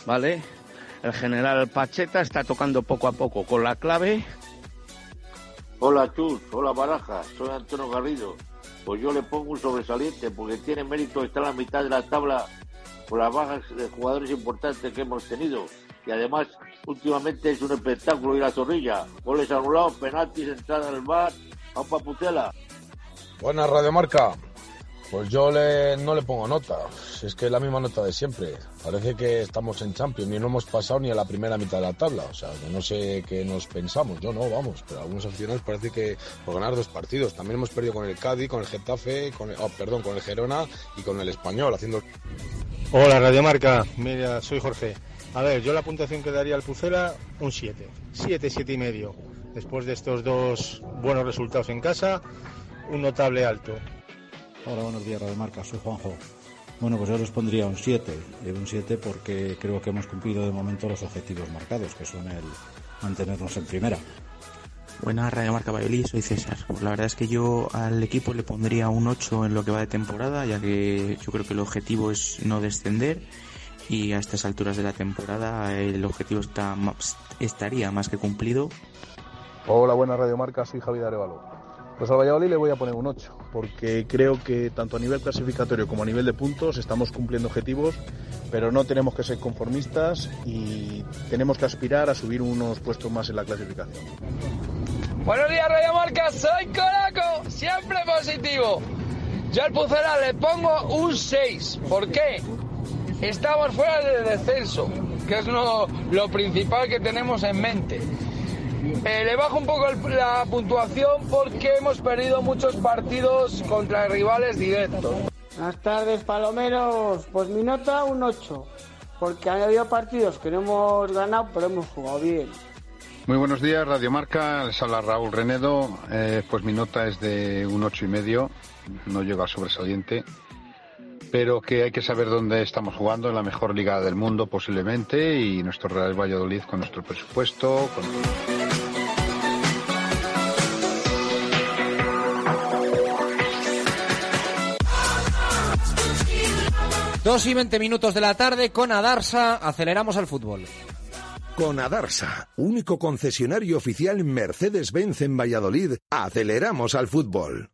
¿vale? El general Pacheta está tocando poco a poco con la clave. Hola Chus, hola Baraja, soy Antonio Garrido. Pues yo le pongo un sobresaliente porque tiene mérito estar a la mitad de la tabla con las bajas de jugadores importantes que hemos tenido. Y además, últimamente es un espectáculo ir a Zorrilla. Goles anulados, penaltis, entrada en el bar, a un papucela. Buenas, Radiomarca. Pues yo le, no le pongo nota, es que es la misma nota de siempre. Parece que estamos en Champions y no hemos pasado ni a la primera mitad de la tabla. O sea, no sé qué nos pensamos, yo no, vamos, pero algunos aficionados parece que por ganar dos partidos. También hemos perdido con el Cádiz, con el Getafe, con el, oh, perdón, con el Gerona y con el Español, haciendo... Hola, Radiomarca. Mira, soy Jorge. A ver, yo la puntuación que daría al Pucela, un 7. 7, 7 y medio. Después de estos dos buenos resultados en casa, un notable alto. Hola, buenos días, Radio Marca. Soy Juanjo. Bueno, pues yo les pondría un 7. Un 7 porque creo que hemos cumplido de momento los objetivos marcados, que son el mantenernos en primera. Buenas, Radio Marca Valladolid, soy César. Pues la verdad es que yo al equipo le pondría un 8 en lo que va de temporada, ya que yo creo que el objetivo es no descender y a estas alturas de la temporada el objetivo está, estaría más que cumplido. Hola, buenas Radio Marca, soy Javier Arevalo. Pues al Valladolid le voy a poner un 8, porque creo que tanto a nivel clasificatorio como a nivel de puntos estamos cumpliendo objetivos, pero no tenemos que ser conformistas y tenemos que aspirar a subir unos puestos más en la clasificación. Buenos días, Radio Marca, soy Coraco, siempre positivo. Yo al Pucela le pongo un 6. ¿Por qué? Estamos fuera del descenso, que es lo, lo principal que tenemos en mente. Eh, le bajo un poco el- la puntuación porque hemos perdido muchos partidos contra rivales directos. Buenas tardes, Palomeros. Pues mi nota un 8. Porque han habido partidos que no hemos ganado, pero hemos jugado bien. Muy buenos días, Radio Marca. Les habla Raúl Renedo. Eh, pues mi nota es de un ocho y medio. No llega sobresaliente. Pero que hay que saber dónde estamos jugando, en la mejor liga del mundo posiblemente, y nuestro Real Valladolid con nuestro presupuesto. Con... Dos y 20 minutos de la tarde con Adarsa, aceleramos al fútbol. Con Adarsa, único concesionario oficial Mercedes-Benz en Valladolid, aceleramos al fútbol.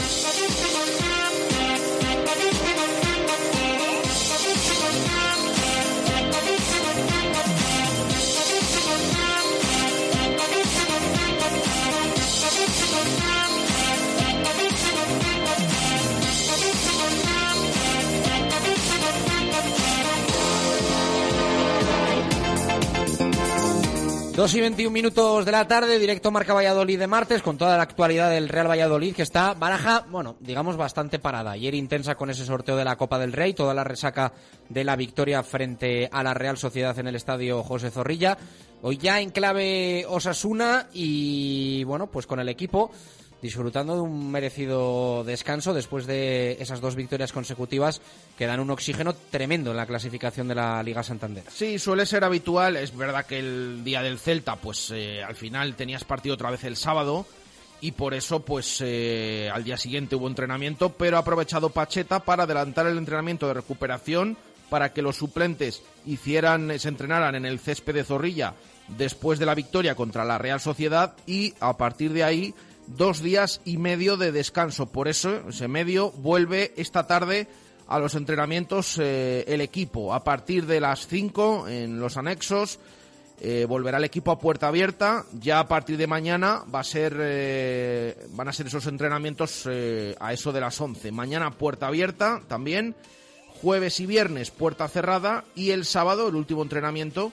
Dos y 21 minutos de la tarde, directo Marca Valladolid de martes, con toda la actualidad del Real Valladolid, que está baraja, bueno, digamos bastante parada. Ayer intensa con ese sorteo de la Copa del Rey, toda la resaca de la victoria frente a la Real Sociedad en el estadio José Zorrilla. Hoy ya en clave Osasuna y, bueno, pues con el equipo disfrutando de un merecido descanso después de esas dos victorias consecutivas que dan un oxígeno tremendo en la clasificación de la Liga Santander. Sí, suele ser habitual. Es verdad que el día del Celta, pues eh, al final tenías partido otra vez el sábado y por eso, pues eh, al día siguiente hubo entrenamiento, pero ha aprovechado Pacheta para adelantar el entrenamiento de recuperación para que los suplentes hicieran, se entrenaran en el césped de Zorrilla después de la victoria contra la Real Sociedad y a partir de ahí dos días y medio de descanso. Por eso, ese medio vuelve esta tarde a los entrenamientos eh, el equipo. A partir de las 5 en los anexos eh, volverá el equipo a puerta abierta. Ya a partir de mañana va a ser, eh, van a ser esos entrenamientos a eso de las 11. Mañana puerta abierta también. Jueves y viernes puerta cerrada y el sábado el último entrenamiento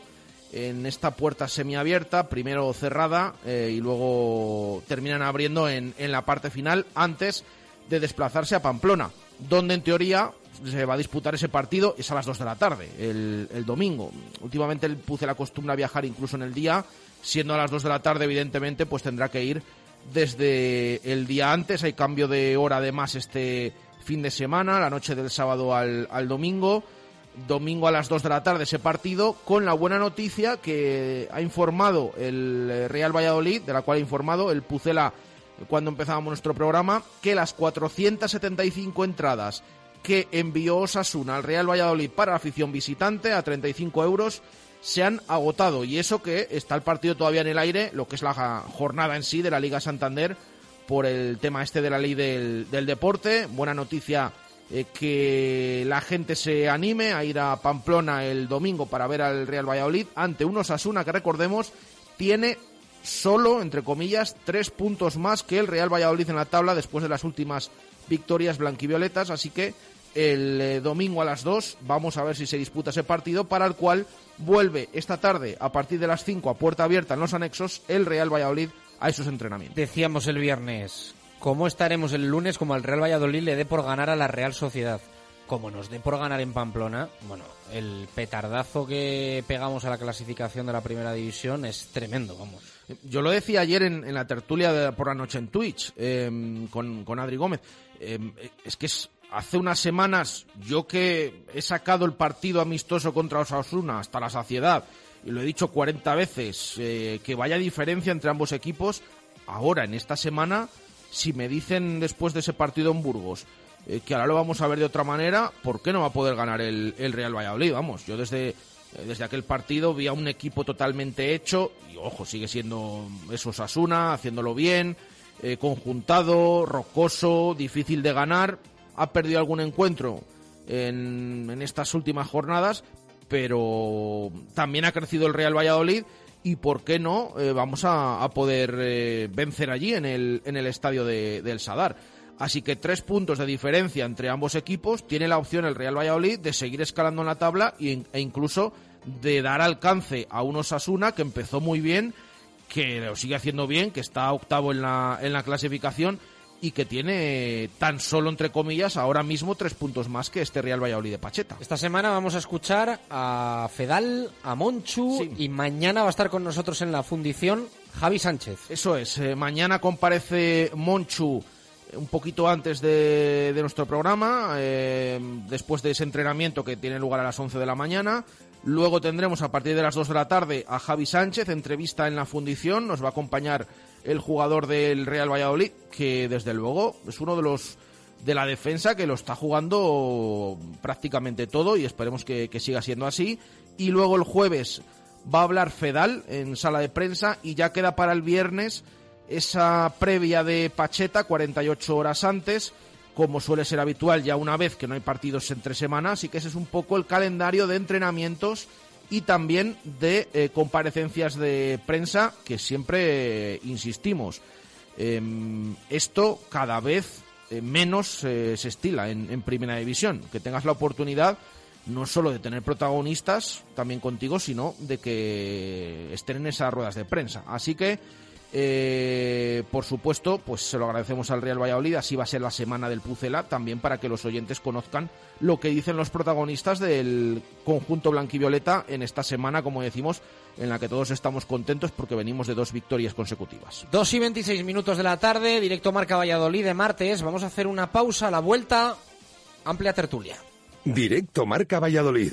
en esta puerta semiabierta, primero cerrada eh, y luego terminan abriendo en, en, la parte final antes de desplazarse a Pamplona, donde en teoría se va a disputar ese partido, es a las 2 de la tarde, el, el domingo. Últimamente el Puce la costumbre a viajar incluso en el día, siendo a las 2 de la tarde, evidentemente, pues tendrá que ir desde el día antes, hay cambio de hora además este fin de semana, la noche del sábado al, al domingo domingo a las 2 de la tarde ese partido, con la buena noticia que ha informado el eh, Real Valladolid, de la cual ha informado el Pucela cuando empezábamos nuestro programa, que las 475 entradas que envió Osasuna al Real Valladolid para la afición visitante a 35 euros se han agotado. Y eso que está el partido todavía en el aire, lo que es la jornada en sí de la Liga Santander, por el tema este de la ley del, del deporte. Buena noticia eh, que la gente se anime a ir a Pamplona el domingo para ver al Real Valladolid ante unos Asuna que recordemos tiene solo, entre comillas, tres puntos más que el Real Valladolid en la tabla después de las últimas victorias blanquivioletas, así que el eh, domingo a las dos vamos a ver si se disputa ese partido para el cual vuelve esta tarde a partir de las 5 a puerta abierta en los anexos el Real Valladolid a esos entrenamientos. Decíamos el viernes ¿Cómo estaremos el lunes como el Real Valladolid le dé por ganar a la Real Sociedad? Como nos dé por ganar en Pamplona, bueno, el petardazo que pegamos a la clasificación de la primera división es tremendo, vamos. Yo lo decía ayer en, la tertulia de, por la noche en Twitch em, con, con, Adri Gómez. Em, es que es, hace unas semanas yo que he sacado el partido amistoso contra Osasuna hasta la saciedad y lo he dicho 40 veces, eh, que vaya diferencia entre ambos equipos, ahora en esta semana si me dicen después de ese partido en Burgos eh, que ahora lo vamos a ver de otra manera, ¿por qué no va a poder ganar el, Real Valladolid? Vamos, yo desde, eh, desde aquel partido vi a un equipo totalmente hecho, y ojo, sigue siendo eso Sasuna, haciéndolo bien, eh, conjuntado, rocoso, difícil de ganar, ha perdido algún encuentro en, en estas últimas jornadas, pero también ha crecido el Real Valladolid y por qué no eh, vamos a, poder eh, vencer allí en el, en el estadio de, del Sadar. Así que tres puntos de diferencia entre ambos equipos. Tiene la opción el Real Valladolid de seguir escalando en la tabla e incluso de dar alcance a un Osasuna que empezó muy bien, que lo sigue haciendo bien, que está octavo en la, en la clasificación y que tiene tan solo, entre comillas, ahora mismo tres puntos más que este Real Valladolid de Pacheta. Esta semana vamos a escuchar a Fedal, a Monchu y mañana va a estar con nosotros en la fundición Javi Sánchez. Eso es, eh, mañana comparece Monchu eh, un poquito antes de, nuestro programa, eh, después de ese entrenamiento que tiene lugar a las 11 de la mañana. Luego tendremos a partir de las 2 de la tarde a Javi Sánchez, entrevista en la fundición, nos va a acompañar el jugador del Real Valladolid, que desde luego es uno de los de la defensa que lo está jugando prácticamente todo y esperemos que, siga siendo así. Y luego el jueves va a hablar Fedal en sala de prensa y ya queda para el viernes esa previa de Pacheta 48 horas antes, como suele ser habitual ya una vez que no hay partidos entre semanas, así que ese es un poco el calendario de entrenamientos y también de eh, comparecencias de prensa que siempre eh, insistimos. Em, esto cada vez eh, menos se estila en, en primera división, que tengas la oportunidad no solo de tener protagonistas también contigo, sino de que estén en esas ruedas de prensa. Así que eh, por supuesto, pues se lo agradecemos al Real Valladolid. Así va a ser la semana del Pucela, también para que los oyentes conozcan lo que dicen los protagonistas del conjunto blanquivioleta en esta semana, como decimos, en la que todos estamos contentos porque venimos de dos victorias consecutivas. Dos y 26 minutos de la tarde, directo Marca Valladolid de martes. Vamos a hacer una pausa a la vuelta. Amplia tertulia. Directo Marca Valladolid.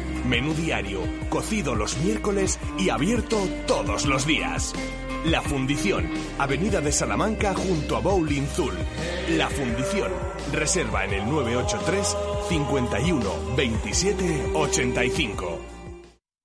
Menú diario, cocido los miércoles y abierto todos los días. La Fundición, Avenida de Salamanca junto a Bowling Zul. La Fundición, reserva en el 983 51 27 85.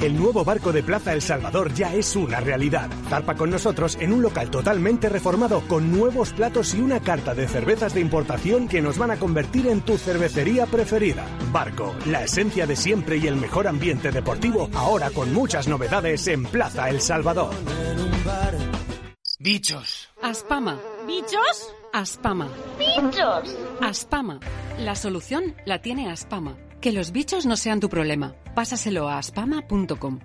El nuevo barco de Plaza El Salvador ya es una realidad. Zarpa con nosotros en un local totalmente reformado con nuevos platos y una carta de cervezas de importación que nos van a convertir en tu cervecería preferida. Barco, la esencia de siempre y el mejor ambiente deportivo, ahora con muchas novedades en Plaza El Salvador. Bichos. Aspama. ¿Bichos? Aspama. ¡Bichos! Aspama. La solución la tiene Aspama. Que los bichos no sean tu problema. Pásaselo a aspama.com.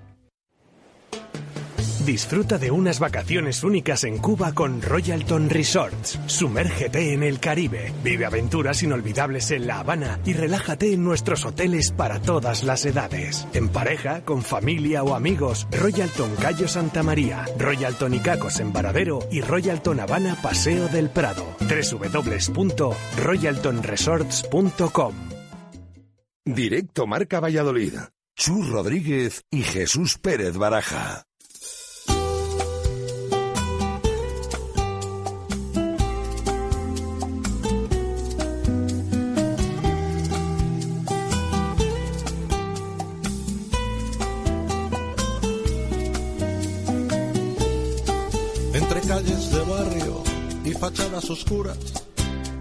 Disfruta de unas vacaciones únicas en Cuba con Royalton Resorts. Sumérgete en el Caribe, vive aventuras inolvidables en La Habana y relájate en nuestros hoteles para todas las edades. En pareja, con familia o amigos, Royalton Cayo Santa María, Royalton Icacos en Varadero y Royalton Habana Paseo del Prado. www.royaltonresorts.com Directo Marca Valladolid. Chus Rodríguez y Jesús Pérez Baraja. Entre calles de barrio y fachadas oscuras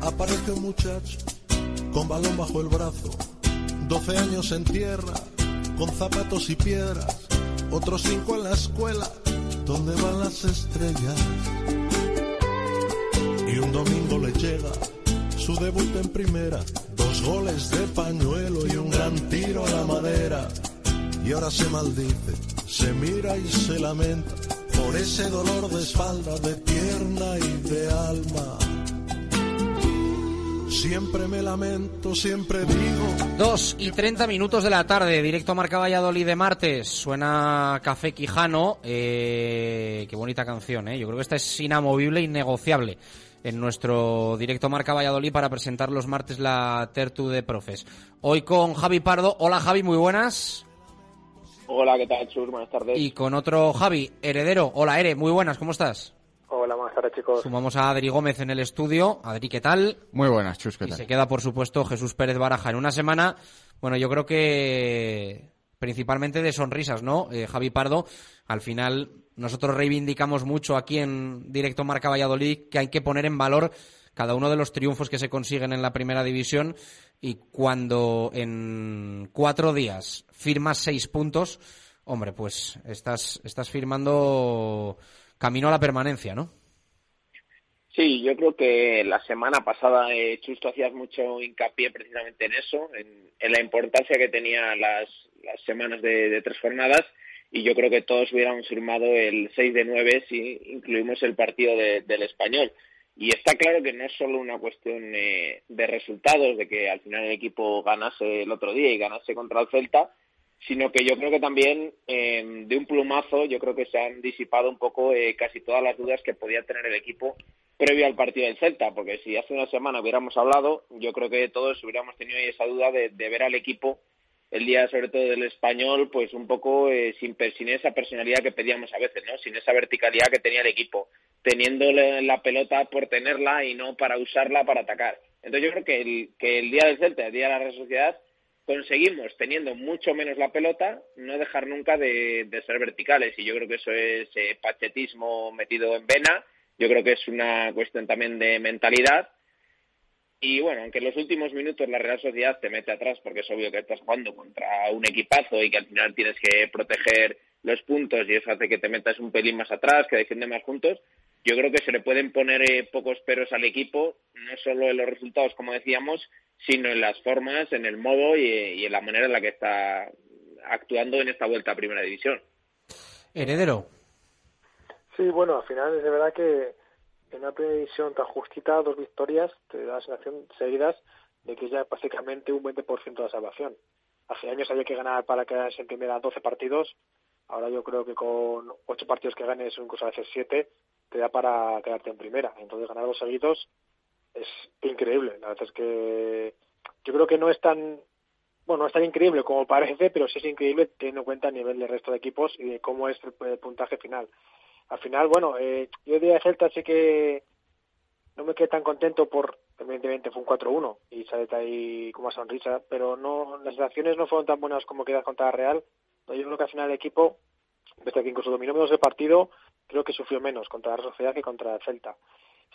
aparece un muchacho con balón bajo el brazo, 12 años en tierra, con zapatos y piedras, otros cinco en la escuela, donde van las estrellas. Y un domingo le llega su debut en primera, dos goles de pañuelo y un gran tiro a la madera. Y ahora se maldice, se mira y se lamenta por ese dolor de espalda, de pierna y de alma. Siempre me lamento, siempre digo. Dos y 30 minutos de la tarde, directo Marca Valladolid de martes. Suena Café Quijano. Eh, qué bonita canción, ¿eh? Yo creo que esta es inamovible, innegociable en nuestro directo Marca Valladolid para presentar los martes la Tertu de Profes. Hoy con Javi Pardo. Hola Javi, muy buenas. Hola, ¿qué tal, Chus? Buenas tardes. Y con otro Javi, heredero. Hola, Ere, muy buenas, ¿cómo estás? Hola, buenas tardes, chicos. Sumamos a Adri Gómez en el estudio. Adri, ¿qué tal? Muy buenas, Chus, ¿qué Y tal? se queda, por supuesto, Jesús Pérez Baraja. En una semana, bueno, yo creo que principalmente de sonrisas, ¿no? Eh, Javi Pardo, al final nosotros reivindicamos mucho aquí en Directo Marca Valladolid que hay que poner en valor cada uno de los triunfos que se consiguen en la primera división y cuando en cuatro días firmas seis puntos, hombre, pues estás, estás firmando camino a la permanencia, ¿no? Sí, yo creo que la semana pasada, eh, hacías mucho hincapié precisamente en eso, en, la importancia que tenían las, las semanas de, tres jornadas, y yo creo que todos hubiéramos firmado el 6 de 9 si incluimos el partido del español. Y está claro que no es solo una cuestión eh, de resultados, de que al final el equipo ganase el otro día y ganase contra el Celta, sino que yo creo que también eh, de un plumazo yo creo que se han disipado un poco eh, casi todas las dudas que podía tener el equipo previo al partido del Celta, porque si hace una semana hubiéramos hablado, yo creo que todos hubiéramos tenido esa duda de, ver al equipo el día sobre todo del español, pues un poco sin, sin esa personalidad que pedíamos a veces, ¿no? Sin esa verticalidad que tenía el equipo teniendo la pelota por tenerla y no para usarla para atacar. Entonces yo creo que el, que el día del Celta, el día de la Real conseguimos, teniendo mucho menos la pelota, no dejar nunca de, ser verticales. Y yo creo que eso es eh, pachetismo metido en vena. Yo creo que es una cuestión también de mentalidad. Y bueno, aunque en los últimos minutos la Real Sociedad te mete atrás, porque es obvio que estás jugando contra un equipazo y que al final tienes que proteger los puntos y eso hace que te metas un pelín más atrás, que defiende más juntos, yo creo que se le pueden poner eh, pocos peros al equipo, no solo en los resultados, como decíamos, sino en las formas, en el modo y, en la manera en la que está actuando en esta vuelta a Primera División. Heredero. Sí, bueno, al final es de verdad que en una Primera División tan justita, dos victorias, te da la sensación seguidas de que ya básicamente un 20% de salvación. Hace años había que ganar para quedarse en primera 12 partidos, ahora yo creo que con 8 partidos que ganes, incluso a veces 7, te da para quedarte en primera. Entonces ganar dos seguidos es increíble. La verdad es que yo creo que no es tan bueno, no es tan increíble como parece, pero sí es increíble teniendo en cuenta el nivel del resto de equipos y de cómo es el, puntaje final. Al final, bueno, eh, yo de Celta sí que no me quedé tan contento por, evidentemente fue un 4-1 y sale ahí como una sonrisa, pero no las sensaciones no fueron tan buenas como queda contra Real. Yo creo que al final el equipo, desde que incluso dominó menos el partido, creo que sufrió menos contra la Sociedad que contra el Celta.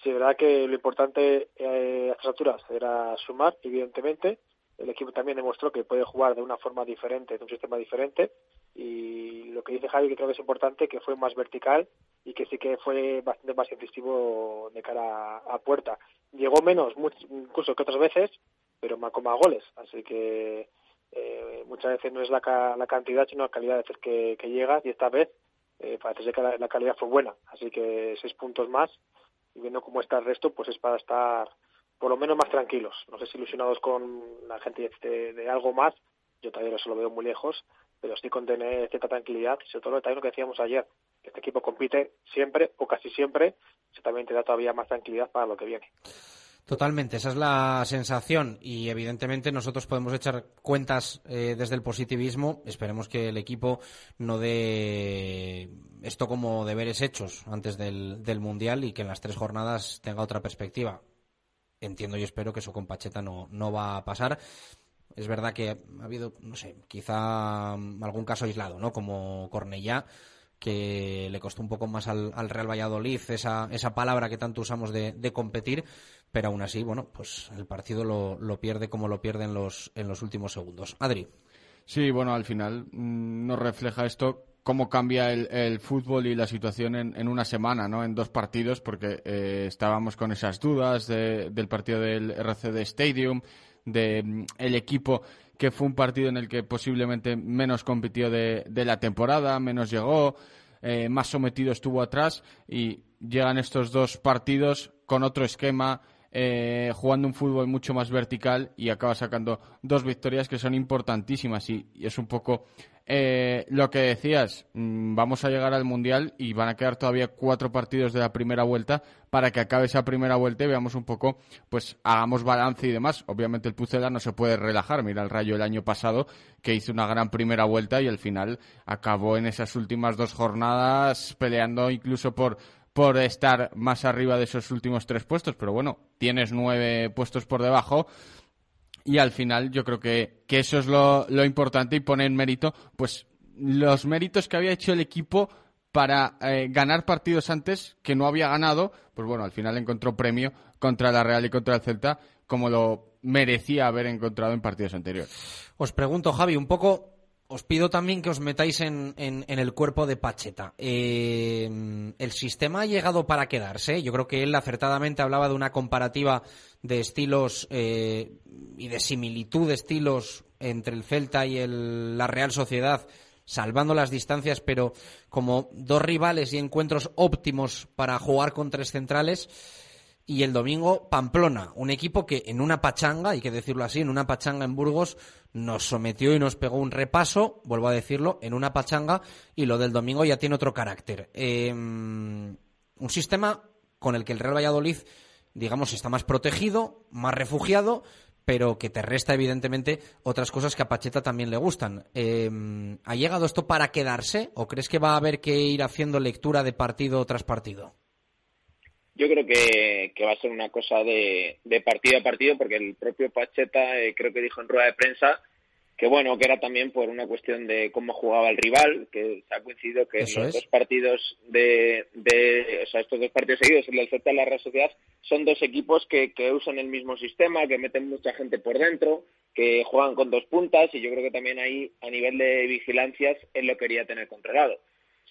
Sí, verdad que lo importante eh, a estas alturas era sumar, evidentemente. El equipo también demostró que puede jugar de una forma diferente, de un sistema diferente. Y lo que dice Javi, que creo que es importante, que fue más vertical y que sí que fue bastante más incisivo de cara a, puerta. Llegó menos, incluso que otras veces, pero marcó más goles. Así que eh, muchas veces no es la, la, cantidad, sino la calidad de veces que, que llega. Y esta vez eh, parece que la, calidad fue buena, así que seis puntos más y viendo cómo está el resto, pues es para estar por lo menos más tranquilos. No sé si ilusionados con la gente de, algo más, yo todavía se lo veo muy lejos, pero estoy con tener cierta tranquilidad, sobre todo también lo que decíamos ayer, que este equipo compite siempre o casi siempre, eso también te da todavía más tranquilidad para lo que viene. Totalmente, esa es la sensación y evidentemente nosotros podemos echar cuentas eh, desde el positivismo. Esperemos que el equipo no dé esto como deberes hechos antes del, Mundial y que en las tres jornadas tenga otra perspectiva. Entiendo y espero que eso con Pacheta no, no va a pasar. Es verdad que ha habido, no sé, quizá algún caso aislado, ¿no? Como Cornellá que le costó un poco más al, Real Valladolid esa, esa palabra que tanto usamos de, competir, pero aún así, bueno, pues el partido lo, lo, pierde como lo pierde en los, en los últimos segundos. Adri. Sí, bueno, al final mm, nos refleja esto cómo cambia el, fútbol y la situación en, una semana, ¿no? En dos partidos, porque eh, estábamos con esas dudas del partido del RCD Stadium, del mm, el equipo que fue un partido en el que posiblemente menos compitió de, la temporada, menos llegó, eh, más sometido estuvo atrás y llegan estos dos partidos con otro esquema, eh, jugando un fútbol mucho más vertical y acaba sacando dos victorias que son importantísimas y es un poco eh, lo que decías, mm, vamos a llegar al Mundial y van a quedar todavía cuatro partidos de la primera vuelta para que acabe esa primera vuelta y veamos un poco, pues hagamos balance y demás. Obviamente el Pucela no se puede relajar. Mira el Rayo el año pasado que hizo una gran primera vuelta y al final acabó en esas últimas dos jornadas peleando incluso por por estar más arriba de esos últimos tres puestos, pero bueno, tienes nueve puestos por debajo y al final yo creo que, que eso es lo, lo, importante y pone en mérito pues los méritos que había hecho el equipo para eh, ganar partidos antes que no había ganado, pues bueno, al final encontró premio contra la Real y contra el Celta como lo merecía haber encontrado en partidos anteriores. Os pregunto, Javi, un poco os pido también que os metáis en, en, el cuerpo de Pacheta. Eh, el sistema ha llegado para quedarse. Yo creo que él acertadamente hablaba de una comparativa de estilos eh, y de similitud de estilos entre el Celta y la Real Sociedad, salvando las distancias, pero como dos rivales y encuentros óptimos para jugar con tres centrales y el domingo Pamplona, un equipo que en una pachanga, hay que decirlo así, en una pachanga en Burgos nos sometió y nos pegó un repaso, vuelvo a decirlo, en una pachanga y lo del domingo ya tiene otro carácter. Em, un sistema con el que el Real Valladolid, digamos, está más protegido, más refugiado, pero que te resta evidentemente otras cosas que a Pacheta también le gustan. Em, ¿Ha llegado esto para quedarse o crees que va a haber que ir haciendo lectura de partido tras partido? Yo creo que, va a ser una cosa de, partido a partido, porque el propio Pacheta eh, creo que dijo en rueda de prensa que bueno, que era también por una cuestión de cómo jugaba el rival, que se ha coincidido que los dos partidos de, de, o sea, estos dos partidos seguidos, el del Celta y la Real Sociedad, son dos equipos que, que usan el mismo sistema, que meten mucha gente por dentro, que juegan con dos puntas, y yo creo que también ahí, a nivel de vigilancias, él lo quería tener controlado.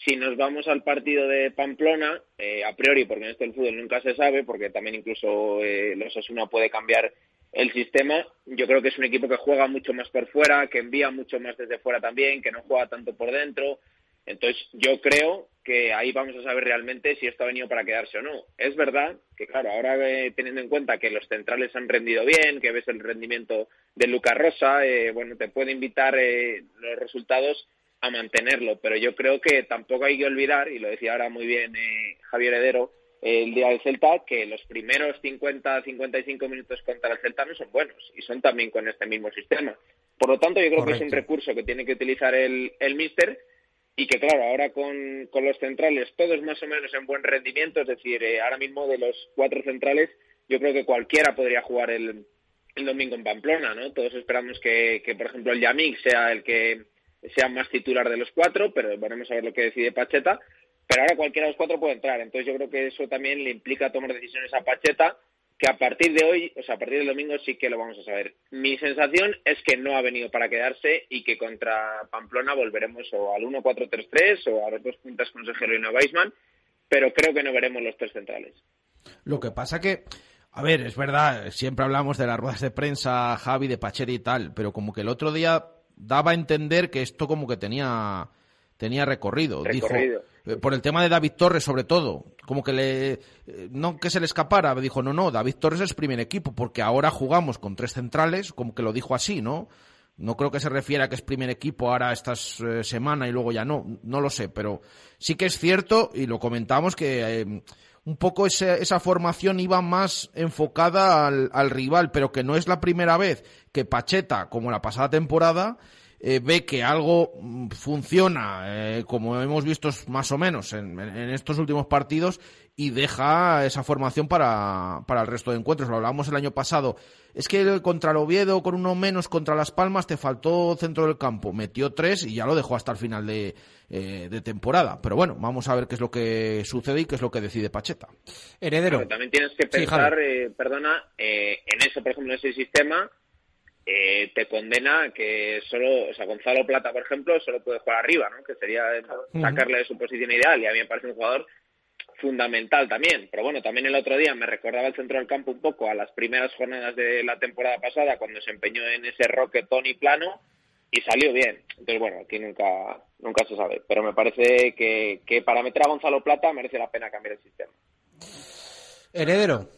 Si nos vamos al partido de Pamplona, eh, a priori, porque en este el fútbol nunca se sabe, porque también incluso eh, los Osasuna puede cambiar el sistema, yo creo que es un equipo que juega mucho más por fuera, que envía mucho más desde fuera también, que no juega tanto por dentro. Entonces, yo creo que ahí vamos a saber realmente si esto ha venido para quedarse o no. Es verdad que, claro, ahora eh, teniendo en cuenta que los centrales han rendido bien, que ves el rendimiento de Lucas Rosa, bueno, te puede invitar los resultados a mantenerlo. Pero yo creo que tampoco hay que olvidar, y lo decía ahora muy bien eh, Javier Heredero, el día del Celta, que los primeros 50-55 minutos contra el Celta no son buenos y son también con este mismo sistema. Por lo tanto, yo creo que es un recurso que tiene que utilizar el, el Mister y que, claro, ahora con, con los centrales todos más o menos en buen rendimiento, es decir, eh, ahora mismo de los cuatro centrales, yo creo que cualquiera podría jugar el, el domingo en Pamplona, ¿no? Todos esperamos que, que, por ejemplo, el Yamik sea el que sea más titular de los cuatro, pero veremos a ver lo que decide Pacheta. Pero ahora cualquiera de los cuatro puede entrar. Entonces yo creo que eso también le implica tomar decisiones a Pacheta, que a partir de hoy, o sea, a partir del domingo sí que lo vamos a saber. Mi sensación es que no ha venido para quedarse y que contra Pamplona volveremos o al 1-4-3-3 o a los dos puntas con Sergio y Weisman, pero creo que no veremos los tres centrales. Lo que pasa que a ver, es verdad, siempre hablamos de las ruedas de prensa, Javi, de Pacheta y tal, pero como que el otro día daba a entender que esto como que tenía tenía recorrido. Dijo, eh, por el tema de David Torres, sobre todo, como que le. Eh, no que se le escapara, dijo, no, no, David Torres es primer equipo, porque ahora jugamos con tres centrales, como que lo dijo así, ¿no? No creo que se refiera a que es primer equipo ahora esta eh, semana y luego ya no, no lo sé, pero sí que es cierto, y lo comentamos, que un poco esa formación iba más enfocada al, al, rival, pero que no es la primera vez que Pacheta, como la pasada temporada, eh, ve que algo mm, funciona, eh, como hemos visto más o menos en, estos últimos partidos, y deja esa formación para, para, el resto de encuentros. Lo hablábamos el año pasado. Es que contra el Oviedo, con uno menos contra Las Palmas, te faltó centro del campo. Metió tres y ya lo dejó hasta el final de, eh, de temporada. Pero bueno, vamos a ver qué es lo que sucede y qué es lo que decide Pacheta. Heredero. también tienes que pensar, perdona, en eso, por ejemplo, en ese sistema eh, te condena que solo, o sea, Gonzalo Plata, por ejemplo, solo puede jugar arriba, ¿no? Que sería sacarle de su posición ideal y a mí me parece un jugador fundamental también. Pero bueno, también el otro día me recordaba el centro del campo un poco a las primeras jornadas de la temporada pasada cuando se empeñó en ese roque Tony plano y salió bien. Entonces, bueno, aquí nunca, nunca se sabe. Pero me parece que, que para meter a Gonzalo Plata merece la pena cambiar el sistema. Heredero.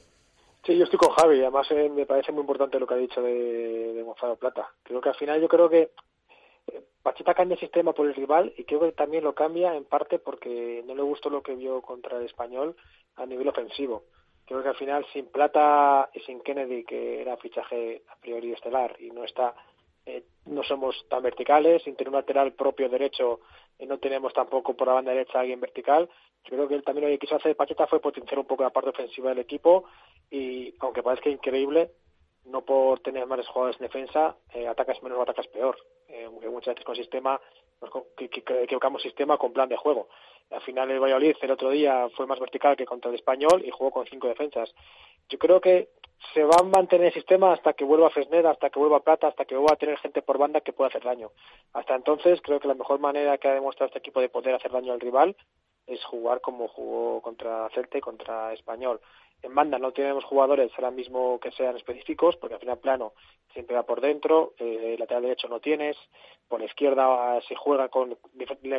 Sí, yo estoy con Javi. Además, eh, me parece muy importante lo que ha dicho de, de Gonzalo Plata. Creo que al final yo creo que eh, Pacheta cambia el sistema por el rival y creo que también lo cambia en parte porque no le gustó lo que vio contra el español a nivel ofensivo. Creo que al final sin Plata y sin Kennedy, que era fichaje a priori estelar y no está, eh, no somos tan verticales, sin tener un lateral propio derecho y no tenemos tampoco por la banda derecha alguien vertical. Creo que él también lo que quiso hacer Pacheta fue potenciar un poco la parte ofensiva del equipo y aunque parezca increíble, no por tener más jugadores en defensa, eh, atacas menos o atacas peor. Eh, muchas veces con sistema, que, equivocamos sistema con plan de juego. Al final el Valladolid el otro día fue más vertical que contra el español y jugó con cinco defensas. Yo creo que se va a mantener el sistema hasta que vuelva Fresneda, hasta que vuelva Plata, hasta que vuelva a tener gente por banda que pueda hacer daño. Hasta entonces creo que la mejor manera que ha demostrado este equipo de poder hacer daño al rival es jugar como jugó contra Celta y contra Español. En banda no tenemos jugadores ahora mismo que sean específicos, porque al final plano siempre va por dentro, eh, lateral derecho no tienes, por izquierda se juega con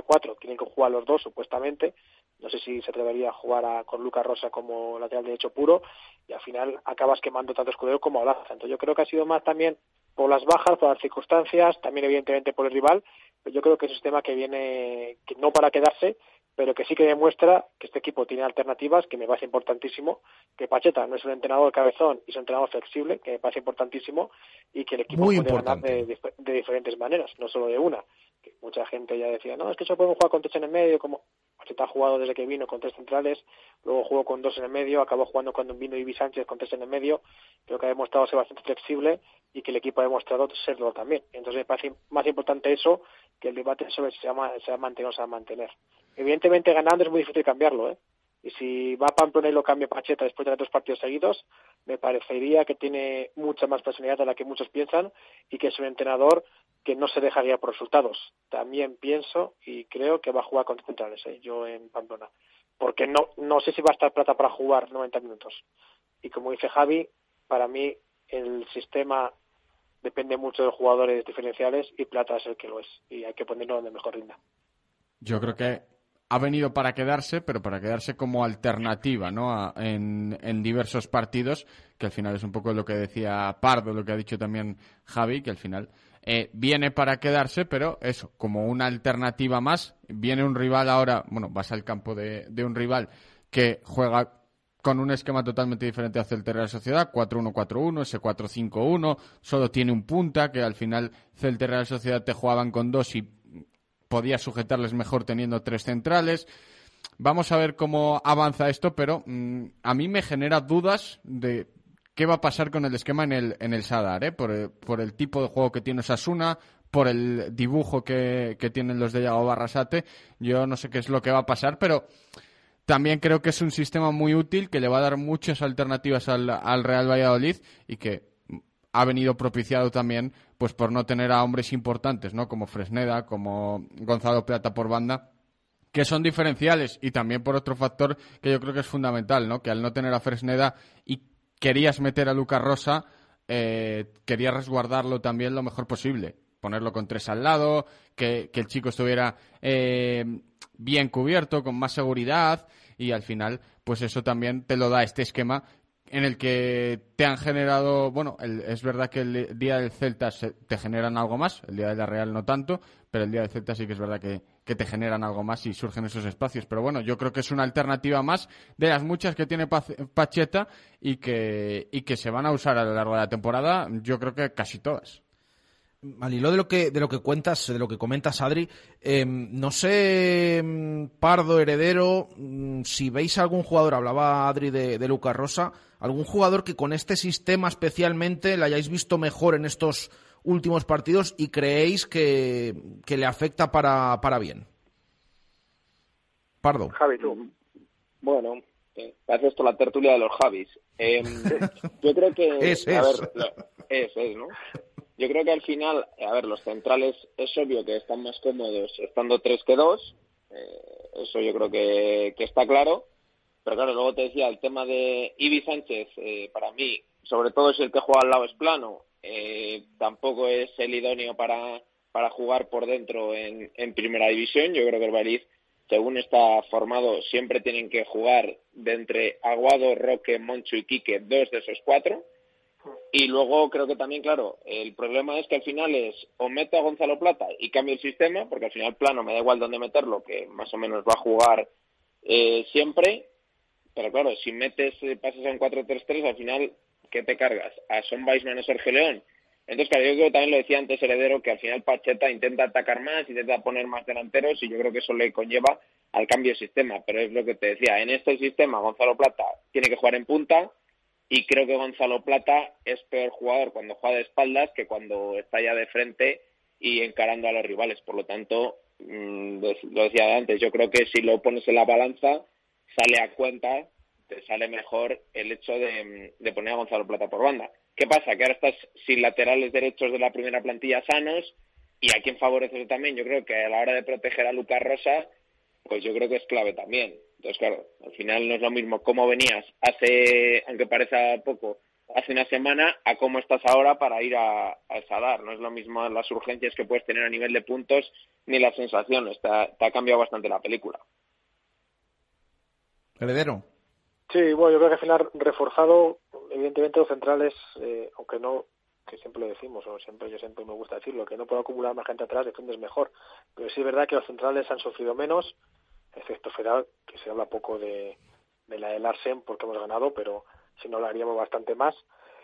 4, tienen que jugar los dos supuestamente, no sé si se atrevería a jugar con Lucas Rosa como lateral derecho puro, y al final acabas quemando tanto escudero como Olaza. Entonces yo creo que ha sido más también por las bajas, por las circunstancias, también evidentemente por el rival, pero yo creo que es un sistema que viene que no para quedarse pero que sí que demuestra que este equipo tiene alternativas, que me parece importantísimo, que Pacheta no es un entrenador cabezón y es un entrenador flexible, que me parece importantísimo, y que el equipo puede ganar de, diferentes maneras, no solo de una. Que mucha gente ya decía, no, es que eso podemos jugar con tres en el medio, como Pacheta ha jugado desde que vino con tres centrales, luego jugó con dos en el medio, acabó jugando cuando vino Ibi Sánchez con tres en el medio, creo que ha demostrado ser bastante flexible y que el equipo ha demostrado serlo también. Entonces me parece más importante eso que el debate sobre si se va, se a mantener o se va a mantener. Evidentemente ganando es muy difícil cambiarlo, ¿eh? Y si va a Pamplona y lo cambia Pacheta después de dos partidos seguidos, me parecería que tiene mucha más personalidad de la que muchos piensan y que es un entrenador que no se deja guiar por resultados. También pienso y creo que va a jugar con centrales, ¿eh? yo en Pamplona. Porque no, no sé si va a estar Plata para jugar 90 minutos. Y como dice Javi, para mí el sistema depende mucho de los jugadores diferenciales y Plata es el que lo es. Y hay que ponerlo donde mejor rinda. Yo creo que ha venido para quedarse, pero para quedarse como alternativa, ¿no? en, diversos partidos, que al final es un poco lo que decía Pardo, lo que ha dicho también Javi, que al final eh, viene para quedarse, pero eso, como una alternativa más. Viene un rival ahora, bueno, vas al campo de, un rival que juega con un esquema totalmente diferente hacia el Real Sociedad, 4-1-4-1, ese 4-5-1, solo tiene un punta, que al final Celta Real Sociedad te jugaban con dos y podía sujetarles mejor teniendo tres centrales. Vamos a ver cómo avanza esto, pero mm, a mí me genera dudas de qué va a pasar con el esquema en el, en el Sadar, ¿eh? por, el, tipo de juego que tiene Sasuna, por el dibujo que, tienen los de Yago Barrasate. Yo no sé qué es lo que va a pasar, pero también creo que es un sistema muy útil que le va a dar muchas alternativas al, al Real Valladolid y que ha venido propiciado también pues por no tener a hombres importantes, ¿no? Como Fresneda, como Gonzalo Plata por banda, que son diferenciales y también por otro factor que yo creo que es fundamental, ¿no? Que al no tener a Fresneda y querías meter a Lucas Rosa, eh, querías resguardarlo también lo mejor posible. Ponerlo con tres al lado, que, el chico estuviera eh, bien cubierto, con más seguridad y al final, pues eso también te lo da este esquema en el que te han generado, bueno, es verdad que el día del Celta te generan algo más, el día de la Real no tanto, pero el día del Celta sí que es verdad que, te generan algo más y surgen esos espacios. Pero bueno, yo creo que es una alternativa más de las muchas que tiene Pacheta y que, y que se van a usar a lo largo de la temporada, yo creo que casi todas. Al hilo de lo que, de lo que cuentas, de lo que comentas, Adri, em, no sé, em, Pardo, Heredero, mm, si veis algún jugador, hablaba Adri de, de Lucas Rosa, algún jugador que con este sistema especialmente le hayáis visto mejor en estos últimos partidos y creéis que, le afecta para, para bien. Pardo. Javi, tú. Bueno, eh, hace esto la tertulia de los Javis. Em, yo creo que... es, es. es, es, ¿no? Yo creo que al final, a ver, los centrales es obvio que están más cómodos estando tres que dos. Eh, eso yo creo que, está claro. Pero claro, luego te decía, el tema de Ibi Sánchez, eh, para mí, sobre todo si el que juega al lado es plano, eh, tampoco es el idóneo para, para jugar por dentro en, en primera división. Yo creo que el Bariz, según está formado, siempre tienen que jugar de entre Aguado, Roque, Moncho y Quique, dos de esos cuatro y luego creo que también, claro, el problema es que al final es o meto a Gonzalo Plata y cambio el sistema, porque al final plano me da igual dónde meterlo, que más o menos va a jugar eh, siempre. Pero claro, si metes, eh, pasas a un 4-3-3, al final, ¿qué te cargas? ¿A Son Weisman o Sergio León? Entonces, claro, yo creo que también lo decía antes Heredero, que al final Pacheta intenta atacar más, intenta poner más delanteros, y yo creo que eso le conlleva al cambio de sistema. Pero es lo que te decía, en este sistema Gonzalo Plata tiene que jugar en punta, y creo que Gonzalo Plata es peor jugador cuando juega de espaldas que cuando está ya de frente y encarando a los rivales. Por lo tanto, mm, lo decía antes, yo creo que si lo pones en la balanza, sale a cuenta, te sale mejor el hecho de, poner a Gonzalo Plata por banda. ¿Qué pasa? Que ahora estás sin laterales derechos de la primera plantilla sanos y a quién favorece también. Yo creo que a la hora de proteger a Lucas Rosa, pues yo creo que es clave también. Entonces, claro, al final no es lo mismo cómo venías hace, aunque parezca poco, hace una semana a cómo estás ahora para ir a, a Sadar. No es lo mismo las urgencias que puedes tener a nivel de puntos ni las sensaciones. Te ha, te ha cambiado bastante la película. Heredero. Sí, bueno, yo creo que al final reforzado, evidentemente los centrales, eh, aunque no, que siempre lo decimos, o siempre yo siempre me gusta decirlo, que no puedo acumular más gente atrás, defiendes mejor. Pero sí es verdad que los centrales han sufrido menos, excepto Fedal, que se habla poco de, de la de Larsen porque hemos ganado, pero si no hablaríamos bastante más.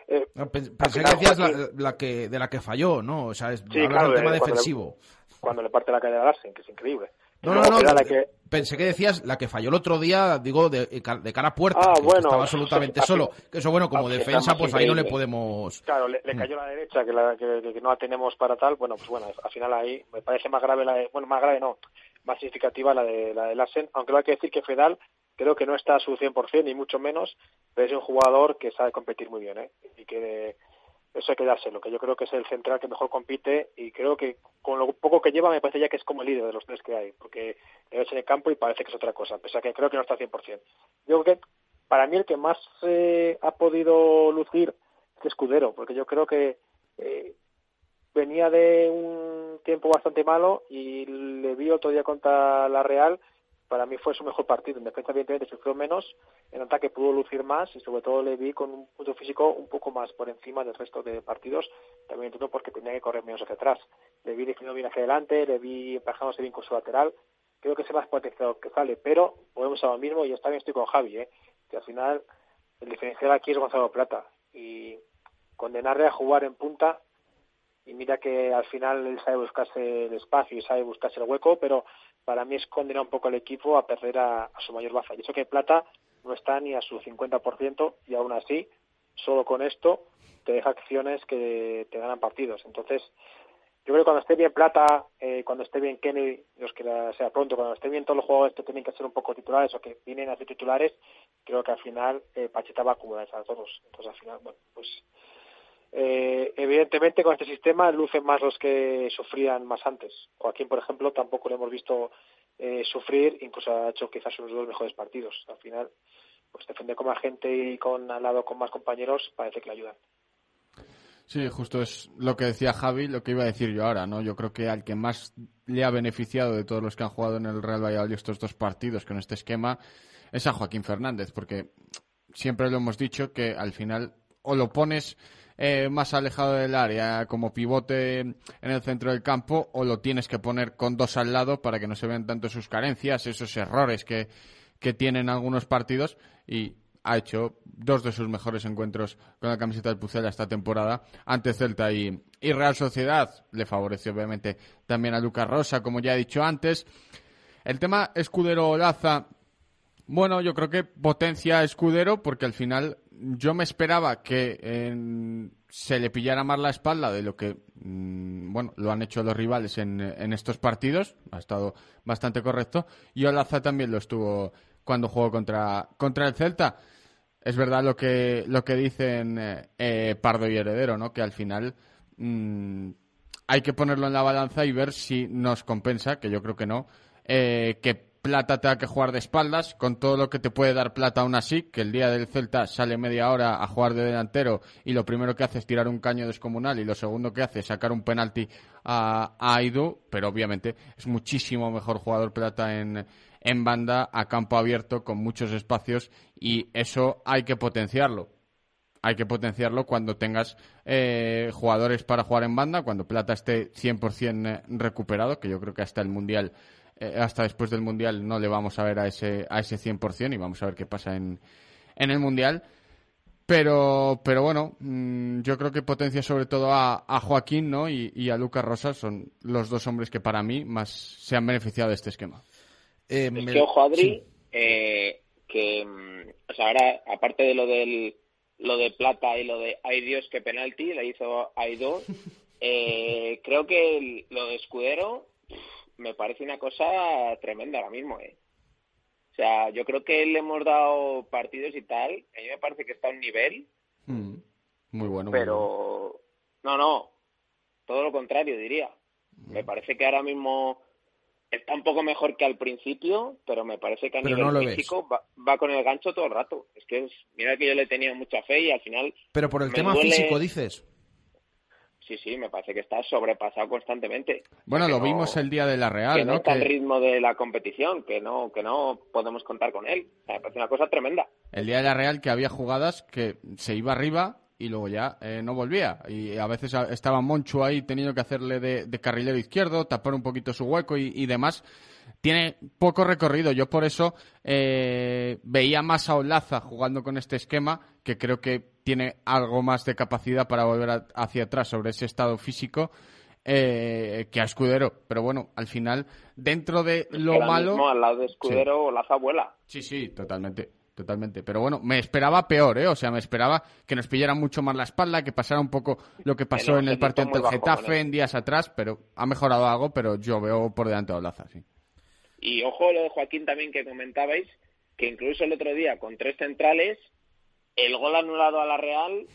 Eh, no, pensé que decías la, la, que, de la que falló, ¿no? O sea, es, sí, claro, del tema de, defensivo. Cuando le, cuando le, parte la calle a Larsen, que es increíble. No, no, no, que... pensé que decías la que falló el otro día, digo, de, de cara a puerta, ah, que bueno, estaba absolutamente solo. Que eso, bueno, como defensa, pues ahí no le podemos... Claro, le, le cayó la derecha, que, la, que, que, no la tenemos para tal, bueno, pues bueno, al final ahí me parece más grave la de, bueno, más grave no, más significativa la de la de Larsen, aunque lo hay que decir que Fedal creo que no está a su 100%, ni mucho menos, pero es un jugador que sabe competir muy bien, ¿eh? Y que eso hay que dárselo, que yo creo que es el central que mejor compite y creo que con lo poco que lleva me parece ya que es como el líder de los tres que hay, porque le ves en el campo y parece que es otra cosa, pese a que creo que no está al 100%. Yo creo que para mí el que más eh, ha podido lucir es Escudero, porque yo creo que eh, venía de un tiempo bastante malo y le vi otro día contra la Real para mí fue su mejor partido. En defensa, evidentemente, sufrió menos, en ataque pudo lucir más y, sobre todo, le vi con un punto físico un poco más por encima del resto de partidos. También entiendo porque tenía que correr menos hacia atrás. Le vi definiendo bien hacia adelante, le vi empajándose bien con su lateral. Creo que es el más potenciado que sale, pero volvemos a lo mismo y está bien, estoy con Javi, ¿eh? que al final el diferencial aquí es Gonzalo Plata y condenarle a jugar en punta y mira que al final él sabe buscarse el espacio y sabe buscarse el hueco, pero para mí es un poco al equipo a perder a, a su mayor baza. Y eso que Plata no está ni a su 50% y aún así, solo con esto, te deja acciones que te ganan partidos. Entonces, yo creo que cuando esté bien Plata, eh, cuando esté bien Kenny, los que sea pronto, cuando esté bien todos los jugadores que tienen que ser un poco titulares o que vienen a ser titulares, creo que al final eh, Pacheta va a acumular a todos. Entonces, al final, bueno, pues eh, evidentemente con este sistema lucen más los que sufrían más antes. Joaquín, por ejemplo, tampoco lo hemos visto eh, sufrir, incluso ha hecho quizás sus dos mejores partidos. Al final, pues defender con más gente y con al lado con más compañeros parece que le ayudan. Sí, justo es lo que decía Javi, lo que iba a decir yo ahora, ¿no? Yo creo que al que más le ha beneficiado de todos los que han jugado en el Real Valladolid estos dos partidos con este esquema es a Joaquín Fernández, porque siempre lo hemos dicho que al final o lo pones eh, más alejado del área como pivote en el centro del campo o lo tienes que poner con dos al lado para que no se vean tanto sus carencias, esos errores que, que tienen algunos partidos y ha hecho dos de sus mejores encuentros con la camiseta del Pucela esta temporada ante Celta y, y Real Sociedad. Le favoreció obviamente también a Lucas Rosa, como ya he dicho antes. El tema Escudero-Olaza, bueno, yo creo que potencia a Escudero porque al final yo me esperaba que eh, se le pillara más la espalda de lo que mmm, bueno lo han hecho los rivales en, en, estos partidos. Ha estado bastante correcto. Y Olaza también lo estuvo cuando jugó contra contra el Celta. Es verdad lo que lo que dicen eh, Pardo y Heredero no que al final mmm, hay que ponerlo en la balanza y ver si nos compensa que yo creo que no eh, que Plata te que jugar de espaldas, con todo lo que te puede dar Plata aún así, que el día del Celta sale media hora a jugar de delantero y lo primero que hace es tirar un caño descomunal y lo segundo que hace es sacar un penalti a, a Aidu, pero obviamente es muchísimo mejor jugador Plata en, en banda, a campo abierto, con muchos espacios y eso hay que potenciarlo. Hay que potenciarlo cuando tengas eh, jugadores para jugar en banda, cuando Plata esté 100% recuperado, que yo creo que hasta el Mundial eh, hasta después del Mundial no le vamos a ver a ese, a ese 100% y vamos a ver qué pasa en, en el Mundial. Pero, pero bueno, mmm, yo creo que potencia sobre todo a, a Joaquín ¿no? y, y, a Lucas Rosa son los dos hombres que para mí más se han beneficiado de este esquema. Eh, es que ojo, Adri, sí. eh, que o sea, ahora, aparte de lo del lo de Plata y lo de ay Dios qué penalti, le hizo Aido. Eh, creo que lo de Escudero me parece una cosa tremenda ahora mismo, ¿eh? O sea, yo creo que le hemos dado partidos y tal. A mí me parece que está a un nivel. Mm. Muy bueno. Pero. No, no. Todo lo contrario, diría. Me parece que ahora mismo está un poco mejor que al principio, pero me parece que a nivel físico va, con el gancho todo el rato. Es que es, mira que yo le tenía mucha fe y al final. Pero por el tema físico dices. Sí, sí, me parece que está sobrepasado constantemente. Bueno, lo vimos el día de la Real, que ¿no? está el ritmo de la competición, que no, que no podemos contar con él. me parece una cosa tremenda. El día de la Real que había jugadas que se iba arriba y luego ya eh, no volvía. Y a veces estaba Monchu ahí teniendo que hacerle de, carrilero izquierdo, tapar un poquito su hueco y, demás. Tiene poco recorrido. Yo por eso eh, veía más a Olaza jugando con este esquema, que creo que tiene algo más de capacidad para volver hacia atrás sobre ese estado físico. Eh, que a Escudero, pero bueno, al final, dentro de lo malo. al lado de Escudero, Olaza vuela. Sí, sí, totalmente totalmente. Pero bueno, me esperaba peor, ¿eh? O sea, me esperaba que nos pillara mucho más la espalda, que pasara un poco lo que pasó en el partido ante el Getafe en días atrás, pero ha mejorado algo, pero yo veo por delante a Olaza, sí. Y ojo lo de Joaquín también que comentabais, que incluso el otro día con tres centrales, el gol anulado a la Real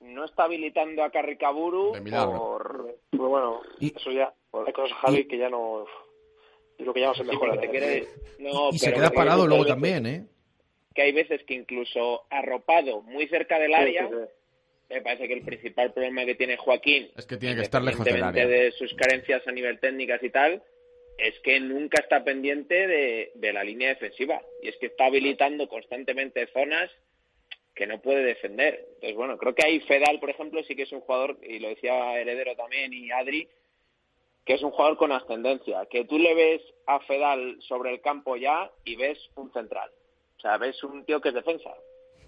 no está habilitando a Carricaburu por... Pues bueno, eso ya, hay cosas, Javi, que ya no... Lo que ya no se mejora. y se queda parado luego también, ¿eh? que hay veces que incluso arropado muy cerca del área, me parece que el principal problema que tiene Joaquín, es que tiene que estar lejos del área. de sus carencias a nivel técnicas y tal, es que nunca está pendiente de, la línea defensiva y es que está habilitando constantemente zonas que no puede defender. Entonces, bueno, creo que ahí Fedal, por ejemplo, sí que es un jugador, y lo decía Heredero también y Adri, que es un jugador con ascendencia, que tú le ves a Fedal sobre el campo ya y ves un central. O sea, ves un tío que es defensa.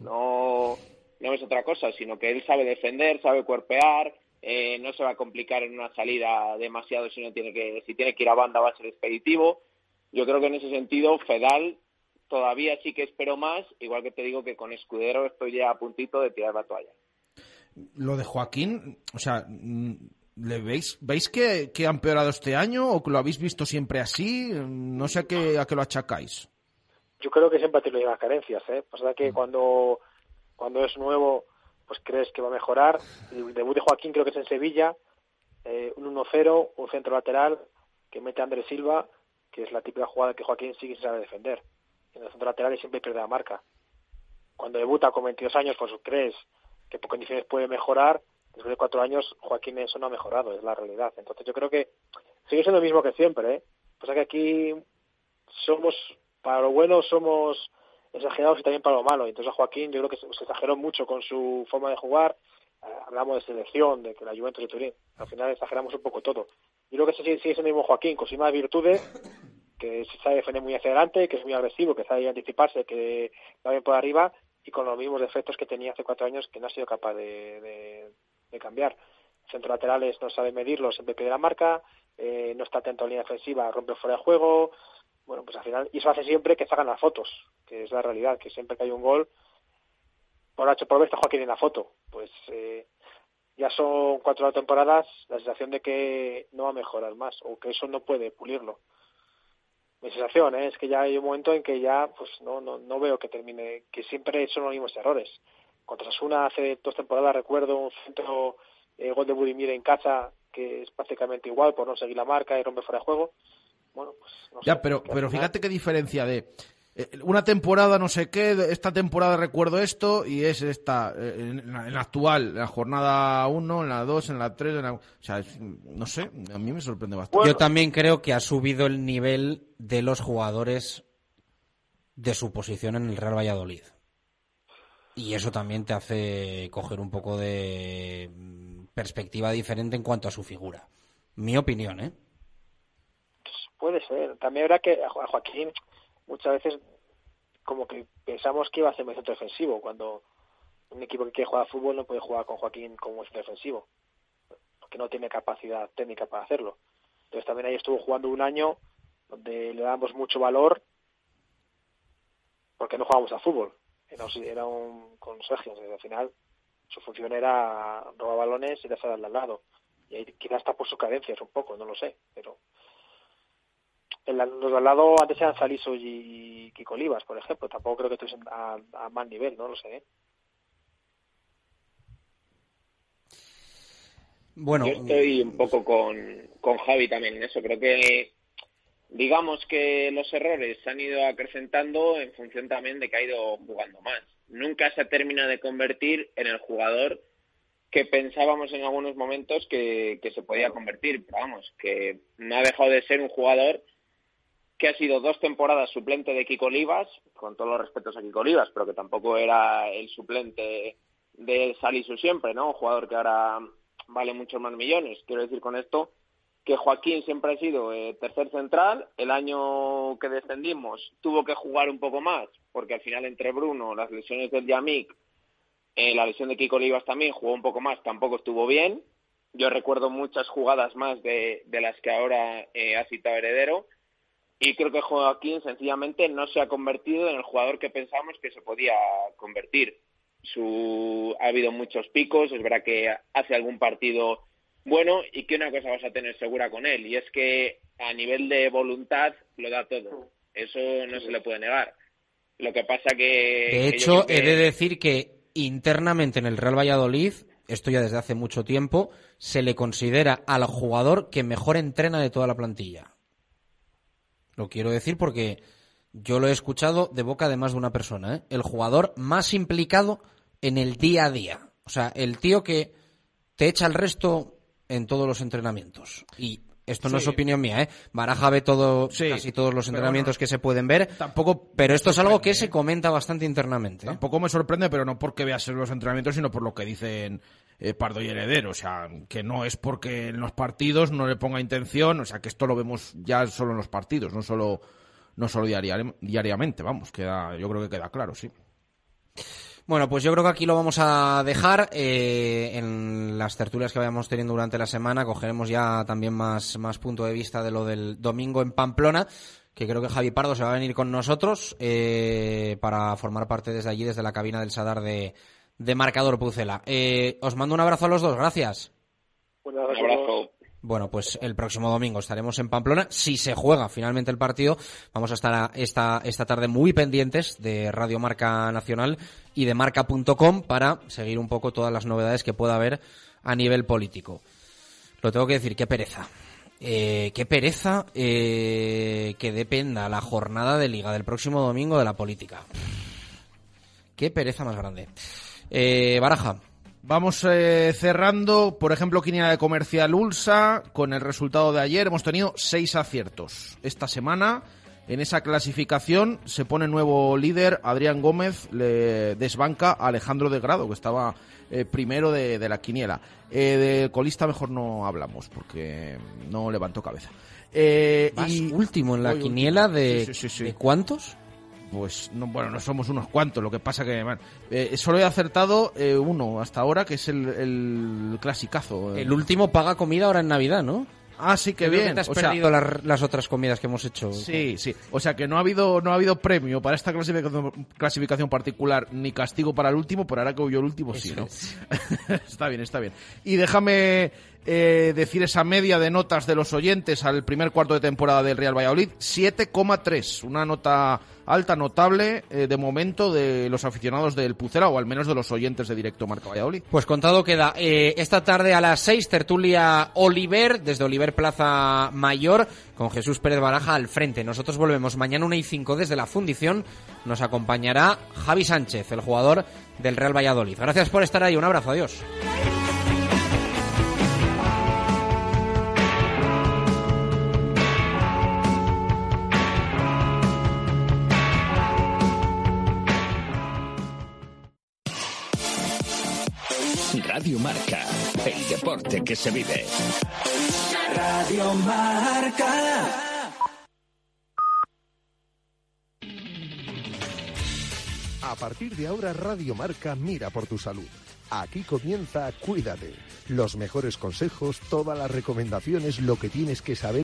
No, no es otra cosa, sino que él sabe defender, sabe cuerpear, eh, no se va a complicar en una salida demasiado si no tiene que, si tiene que ir a banda va a ser expeditivo. Yo creo que en ese sentido Fedal todavía sí que espero más, igual que te digo que con Escudero estoy ya a puntito de tirar la toalla. Lo de Joaquín, o sea, ¿le veis, veis que, que ha empeorado este año o que lo habéis visto siempre así? No sé a qué, a qué lo achacáis yo creo que siempre tiene las carencias, ¿eh? Pasa que mm. cuando, cuando es nuevo, pues crees que va a mejorar. El debut de Joaquín creo que es en Sevilla, eh, un 1-0, un centro lateral que mete a Andrés Silva, que es la típica jugada que Joaquín sigue sin saber defender. En el centro lateral siempre pierde la marca. Cuando debuta con 22 años, pues crees que por condiciones puede mejorar. Después de cuatro años, Joaquín eso no ha mejorado, es la realidad. Entonces yo creo que sigue siendo lo mismo que siempre, ¿eh? Pasa que aquí somos para lo bueno somos exagerados y también para lo malo. Entonces Joaquín yo creo que se, exageró mucho con su forma de jugar. Eh, hablamos de selección, de que la Juventus de Turín. Al final exageramos un poco todo. Yo creo que sigue, siendo el mismo Joaquín, con sus más virtudes, que se sabe defender muy hacia adelante, que es muy agresivo, que sabe anticiparse, que va bien por arriba y con los mismos defectos que tenía hace cuatro años que no ha sido capaz de, de, cambiar. Centro laterales no sabe medirlo, siempre pide la marca, eh, no está atento a la línea defensiva, rompe fuera de juego, bueno, pues al final, y eso hace siempre que hagan las fotos, que es la realidad, que siempre que hay un gol, por H por B está Joaquín en la foto. Pues eh, ya son cuatro temporadas, la sensación de que no va a mejorar más, o que eso no puede pulirlo. Mi sensación ¿eh? es que ya hay un momento en que ya pues no, no, no veo que termine, que siempre son los mismos errores. Contra Sasuna hace dos temporadas recuerdo un centro eh, gol de Budimir en casa que es prácticamente igual por no seguir la marca y romper fuera de juego bueno, pues Ya, pero, pero fíjate qué diferencia de eh, una temporada no sé qué, esta temporada recuerdo esto y es esta, eh, en la, actual, en la jornada 1, en la 2, en la 3, o sea, no sé, a mí me sorprende bastante. Yo también creo que ha subido el nivel de los jugadores de su posición en el Real Valladolid. Y eso también te hace coger un poco de perspectiva diferente en cuanto a su figura. Mi opinión, ¿eh? Puede ser. También habrá que a Joaquín muchas veces como que pensamos que iba a ser un centro defensivo cuando un equipo que quiere jugar a fútbol no puede jugar con Joaquín como centro defensivo porque no tiene capacidad técnica para hacerlo. Entonces también ahí estuvo jugando un año donde le damos mucho valor porque no jugamos a fútbol. era un con Sergio, al final su función era robar balones y dejar al lado. Y ahí quizás está por sus cadencias un poco, no lo sé, pero los de al lado antes eran Saliso y Kiko Olivas, por ejemplo. Tampoco creo que estuviesen a, a más nivel, no lo sé. ¿eh? Bueno, yo estoy un poco con, con Javi también en eso. Creo que digamos que los errores se han ido acrecentando en función también de que ha ido jugando más. Nunca se termina de convertir en el jugador que pensábamos en algunos momentos que, que se podía convertir. Pero vamos, que no ha dejado de ser un jugador que ha sido dos temporadas suplente de Kiko Olivas, con todos los respetos a Kiko Olivas, pero que tampoco era el suplente de Salisu siempre, ¿no? Un jugador que ahora vale muchos más millones. Quiero decir con esto que Joaquín siempre ha sido eh, tercer central. El año que descendimos tuvo que jugar un poco más, porque al final entre Bruno, las lesiones del Yamik, eh, la lesión de Kiko Olivas también jugó un poco más, tampoco estuvo bien. Yo recuerdo muchas jugadas más de, de las que ahora eh, ha citado Heredero. Y creo que Joaquín sencillamente no se ha convertido en el jugador que pensábamos que se podía convertir. Su, ha habido muchos picos, es verdad que hace algún partido bueno y que una cosa vas a tener segura con él y es que a nivel de voluntad lo da todo. Eso no se le puede negar. Lo que pasa que... De hecho, he de decir que internamente en el Real Valladolid, esto ya desde hace mucho tiempo, se le considera al jugador que mejor entrena de toda la plantilla. Lo quiero decir porque yo lo he escuchado de boca de más de una persona. ¿eh? El jugador más implicado en el día a día. O sea, el tío que te echa el resto en todos los entrenamientos. Y esto no es opinión mía, ¿eh? Baraja ve todo, casi todos los entrenamientos que se pueden ver. Tampoco. Pero esto es algo que se comenta bastante internamente. ¿eh? Tampoco me sorprende, pero no porque veas los entrenamientos, sino por lo que dicen eh, Pardo y Heredero. O sea, que no es porque en los partidos no le ponga intención. O sea, que esto lo vemos ya solo en los partidos, no solo, no solo diariamente. Vamos, queda, yo creo que queda claro, sí. Bueno, pues yo creo que aquí lo vamos a dejar. Eh, en las tertulias que vayamos teniendo durante la semana cogeremos ya también más, más punto de vista de lo del domingo en Pamplona, que creo que Javi Pardo se va a venir con nosotros eh, para formar parte desde allí, desde la cabina del Sadar de, de Marcador Pucela. Eh, os mando un abrazo a los dos, gracias. Un abrazo. Bueno, pues el próximo domingo estaremos en Pamplona. Si se juega finalmente el partido, vamos a estar esta, esta tarde muy pendientes de Radio Marca Nacional y de marca.com para seguir un poco todas las novedades que pueda haber a nivel político. Lo tengo que decir, qué pereza. Eh, qué pereza eh, que dependa la jornada de liga del próximo domingo de la política. Qué pereza más grande. Eh, Baraja. Vamos eh, cerrando, por ejemplo, Quiniela de Comercial Ulsa, con el resultado de ayer hemos tenido seis aciertos. Esta semana, en esa clasificación, se pone nuevo líder, Adrián Gómez le desbanca a Alejandro de Grado, que estaba eh, primero de, la Quiniela. Eh, de colista mejor no hablamos, porque no levantó cabeza. y último en la Quiniela de, de cuántos? Pues no, bueno, no somos unos cuantos, lo que pasa que eh, solo he acertado eh, uno hasta ahora, que es el, el clasicazo. El último paga comida ahora en Navidad, ¿no? Ah, sí, que bien. te has perdido las, otras comidas que hemos hecho. Sí, sí. O sea que no ha habido no ha habido premio para esta clasificación, clasificación particular ni castigo para el último, pero ahora que yo el último sí, ¿no? está bien, está bien. Y déjame eh, decir esa media de notas de los oyentes al primer cuarto de temporada del Real Valladolid, 7,3. Una nota alta, notable, eh, de momento, de los aficionados del Pucera, o al menos de los oyentes de Directo Marca Valladolid. Pues contado queda. Eh, esta tarde a las 6, tertulia Oliver, desde Oliver Plaza Mayor, con Jesús Pérez Baraja al frente. Nosotros volvemos mañana 1 y 5 desde la fundición. Nos acompañará Javi Sánchez, el jugador del Real Valladolid. Gracias por estar ahí. Un abrazo. Adiós. Radio Marca, el deporte que se vive. Radio Marca. A partir de ahora, Radio Marca mira por tu salud. Aquí comienza Cuídate. Los mejores consejos, todas las recomendaciones, lo que tienes que saber.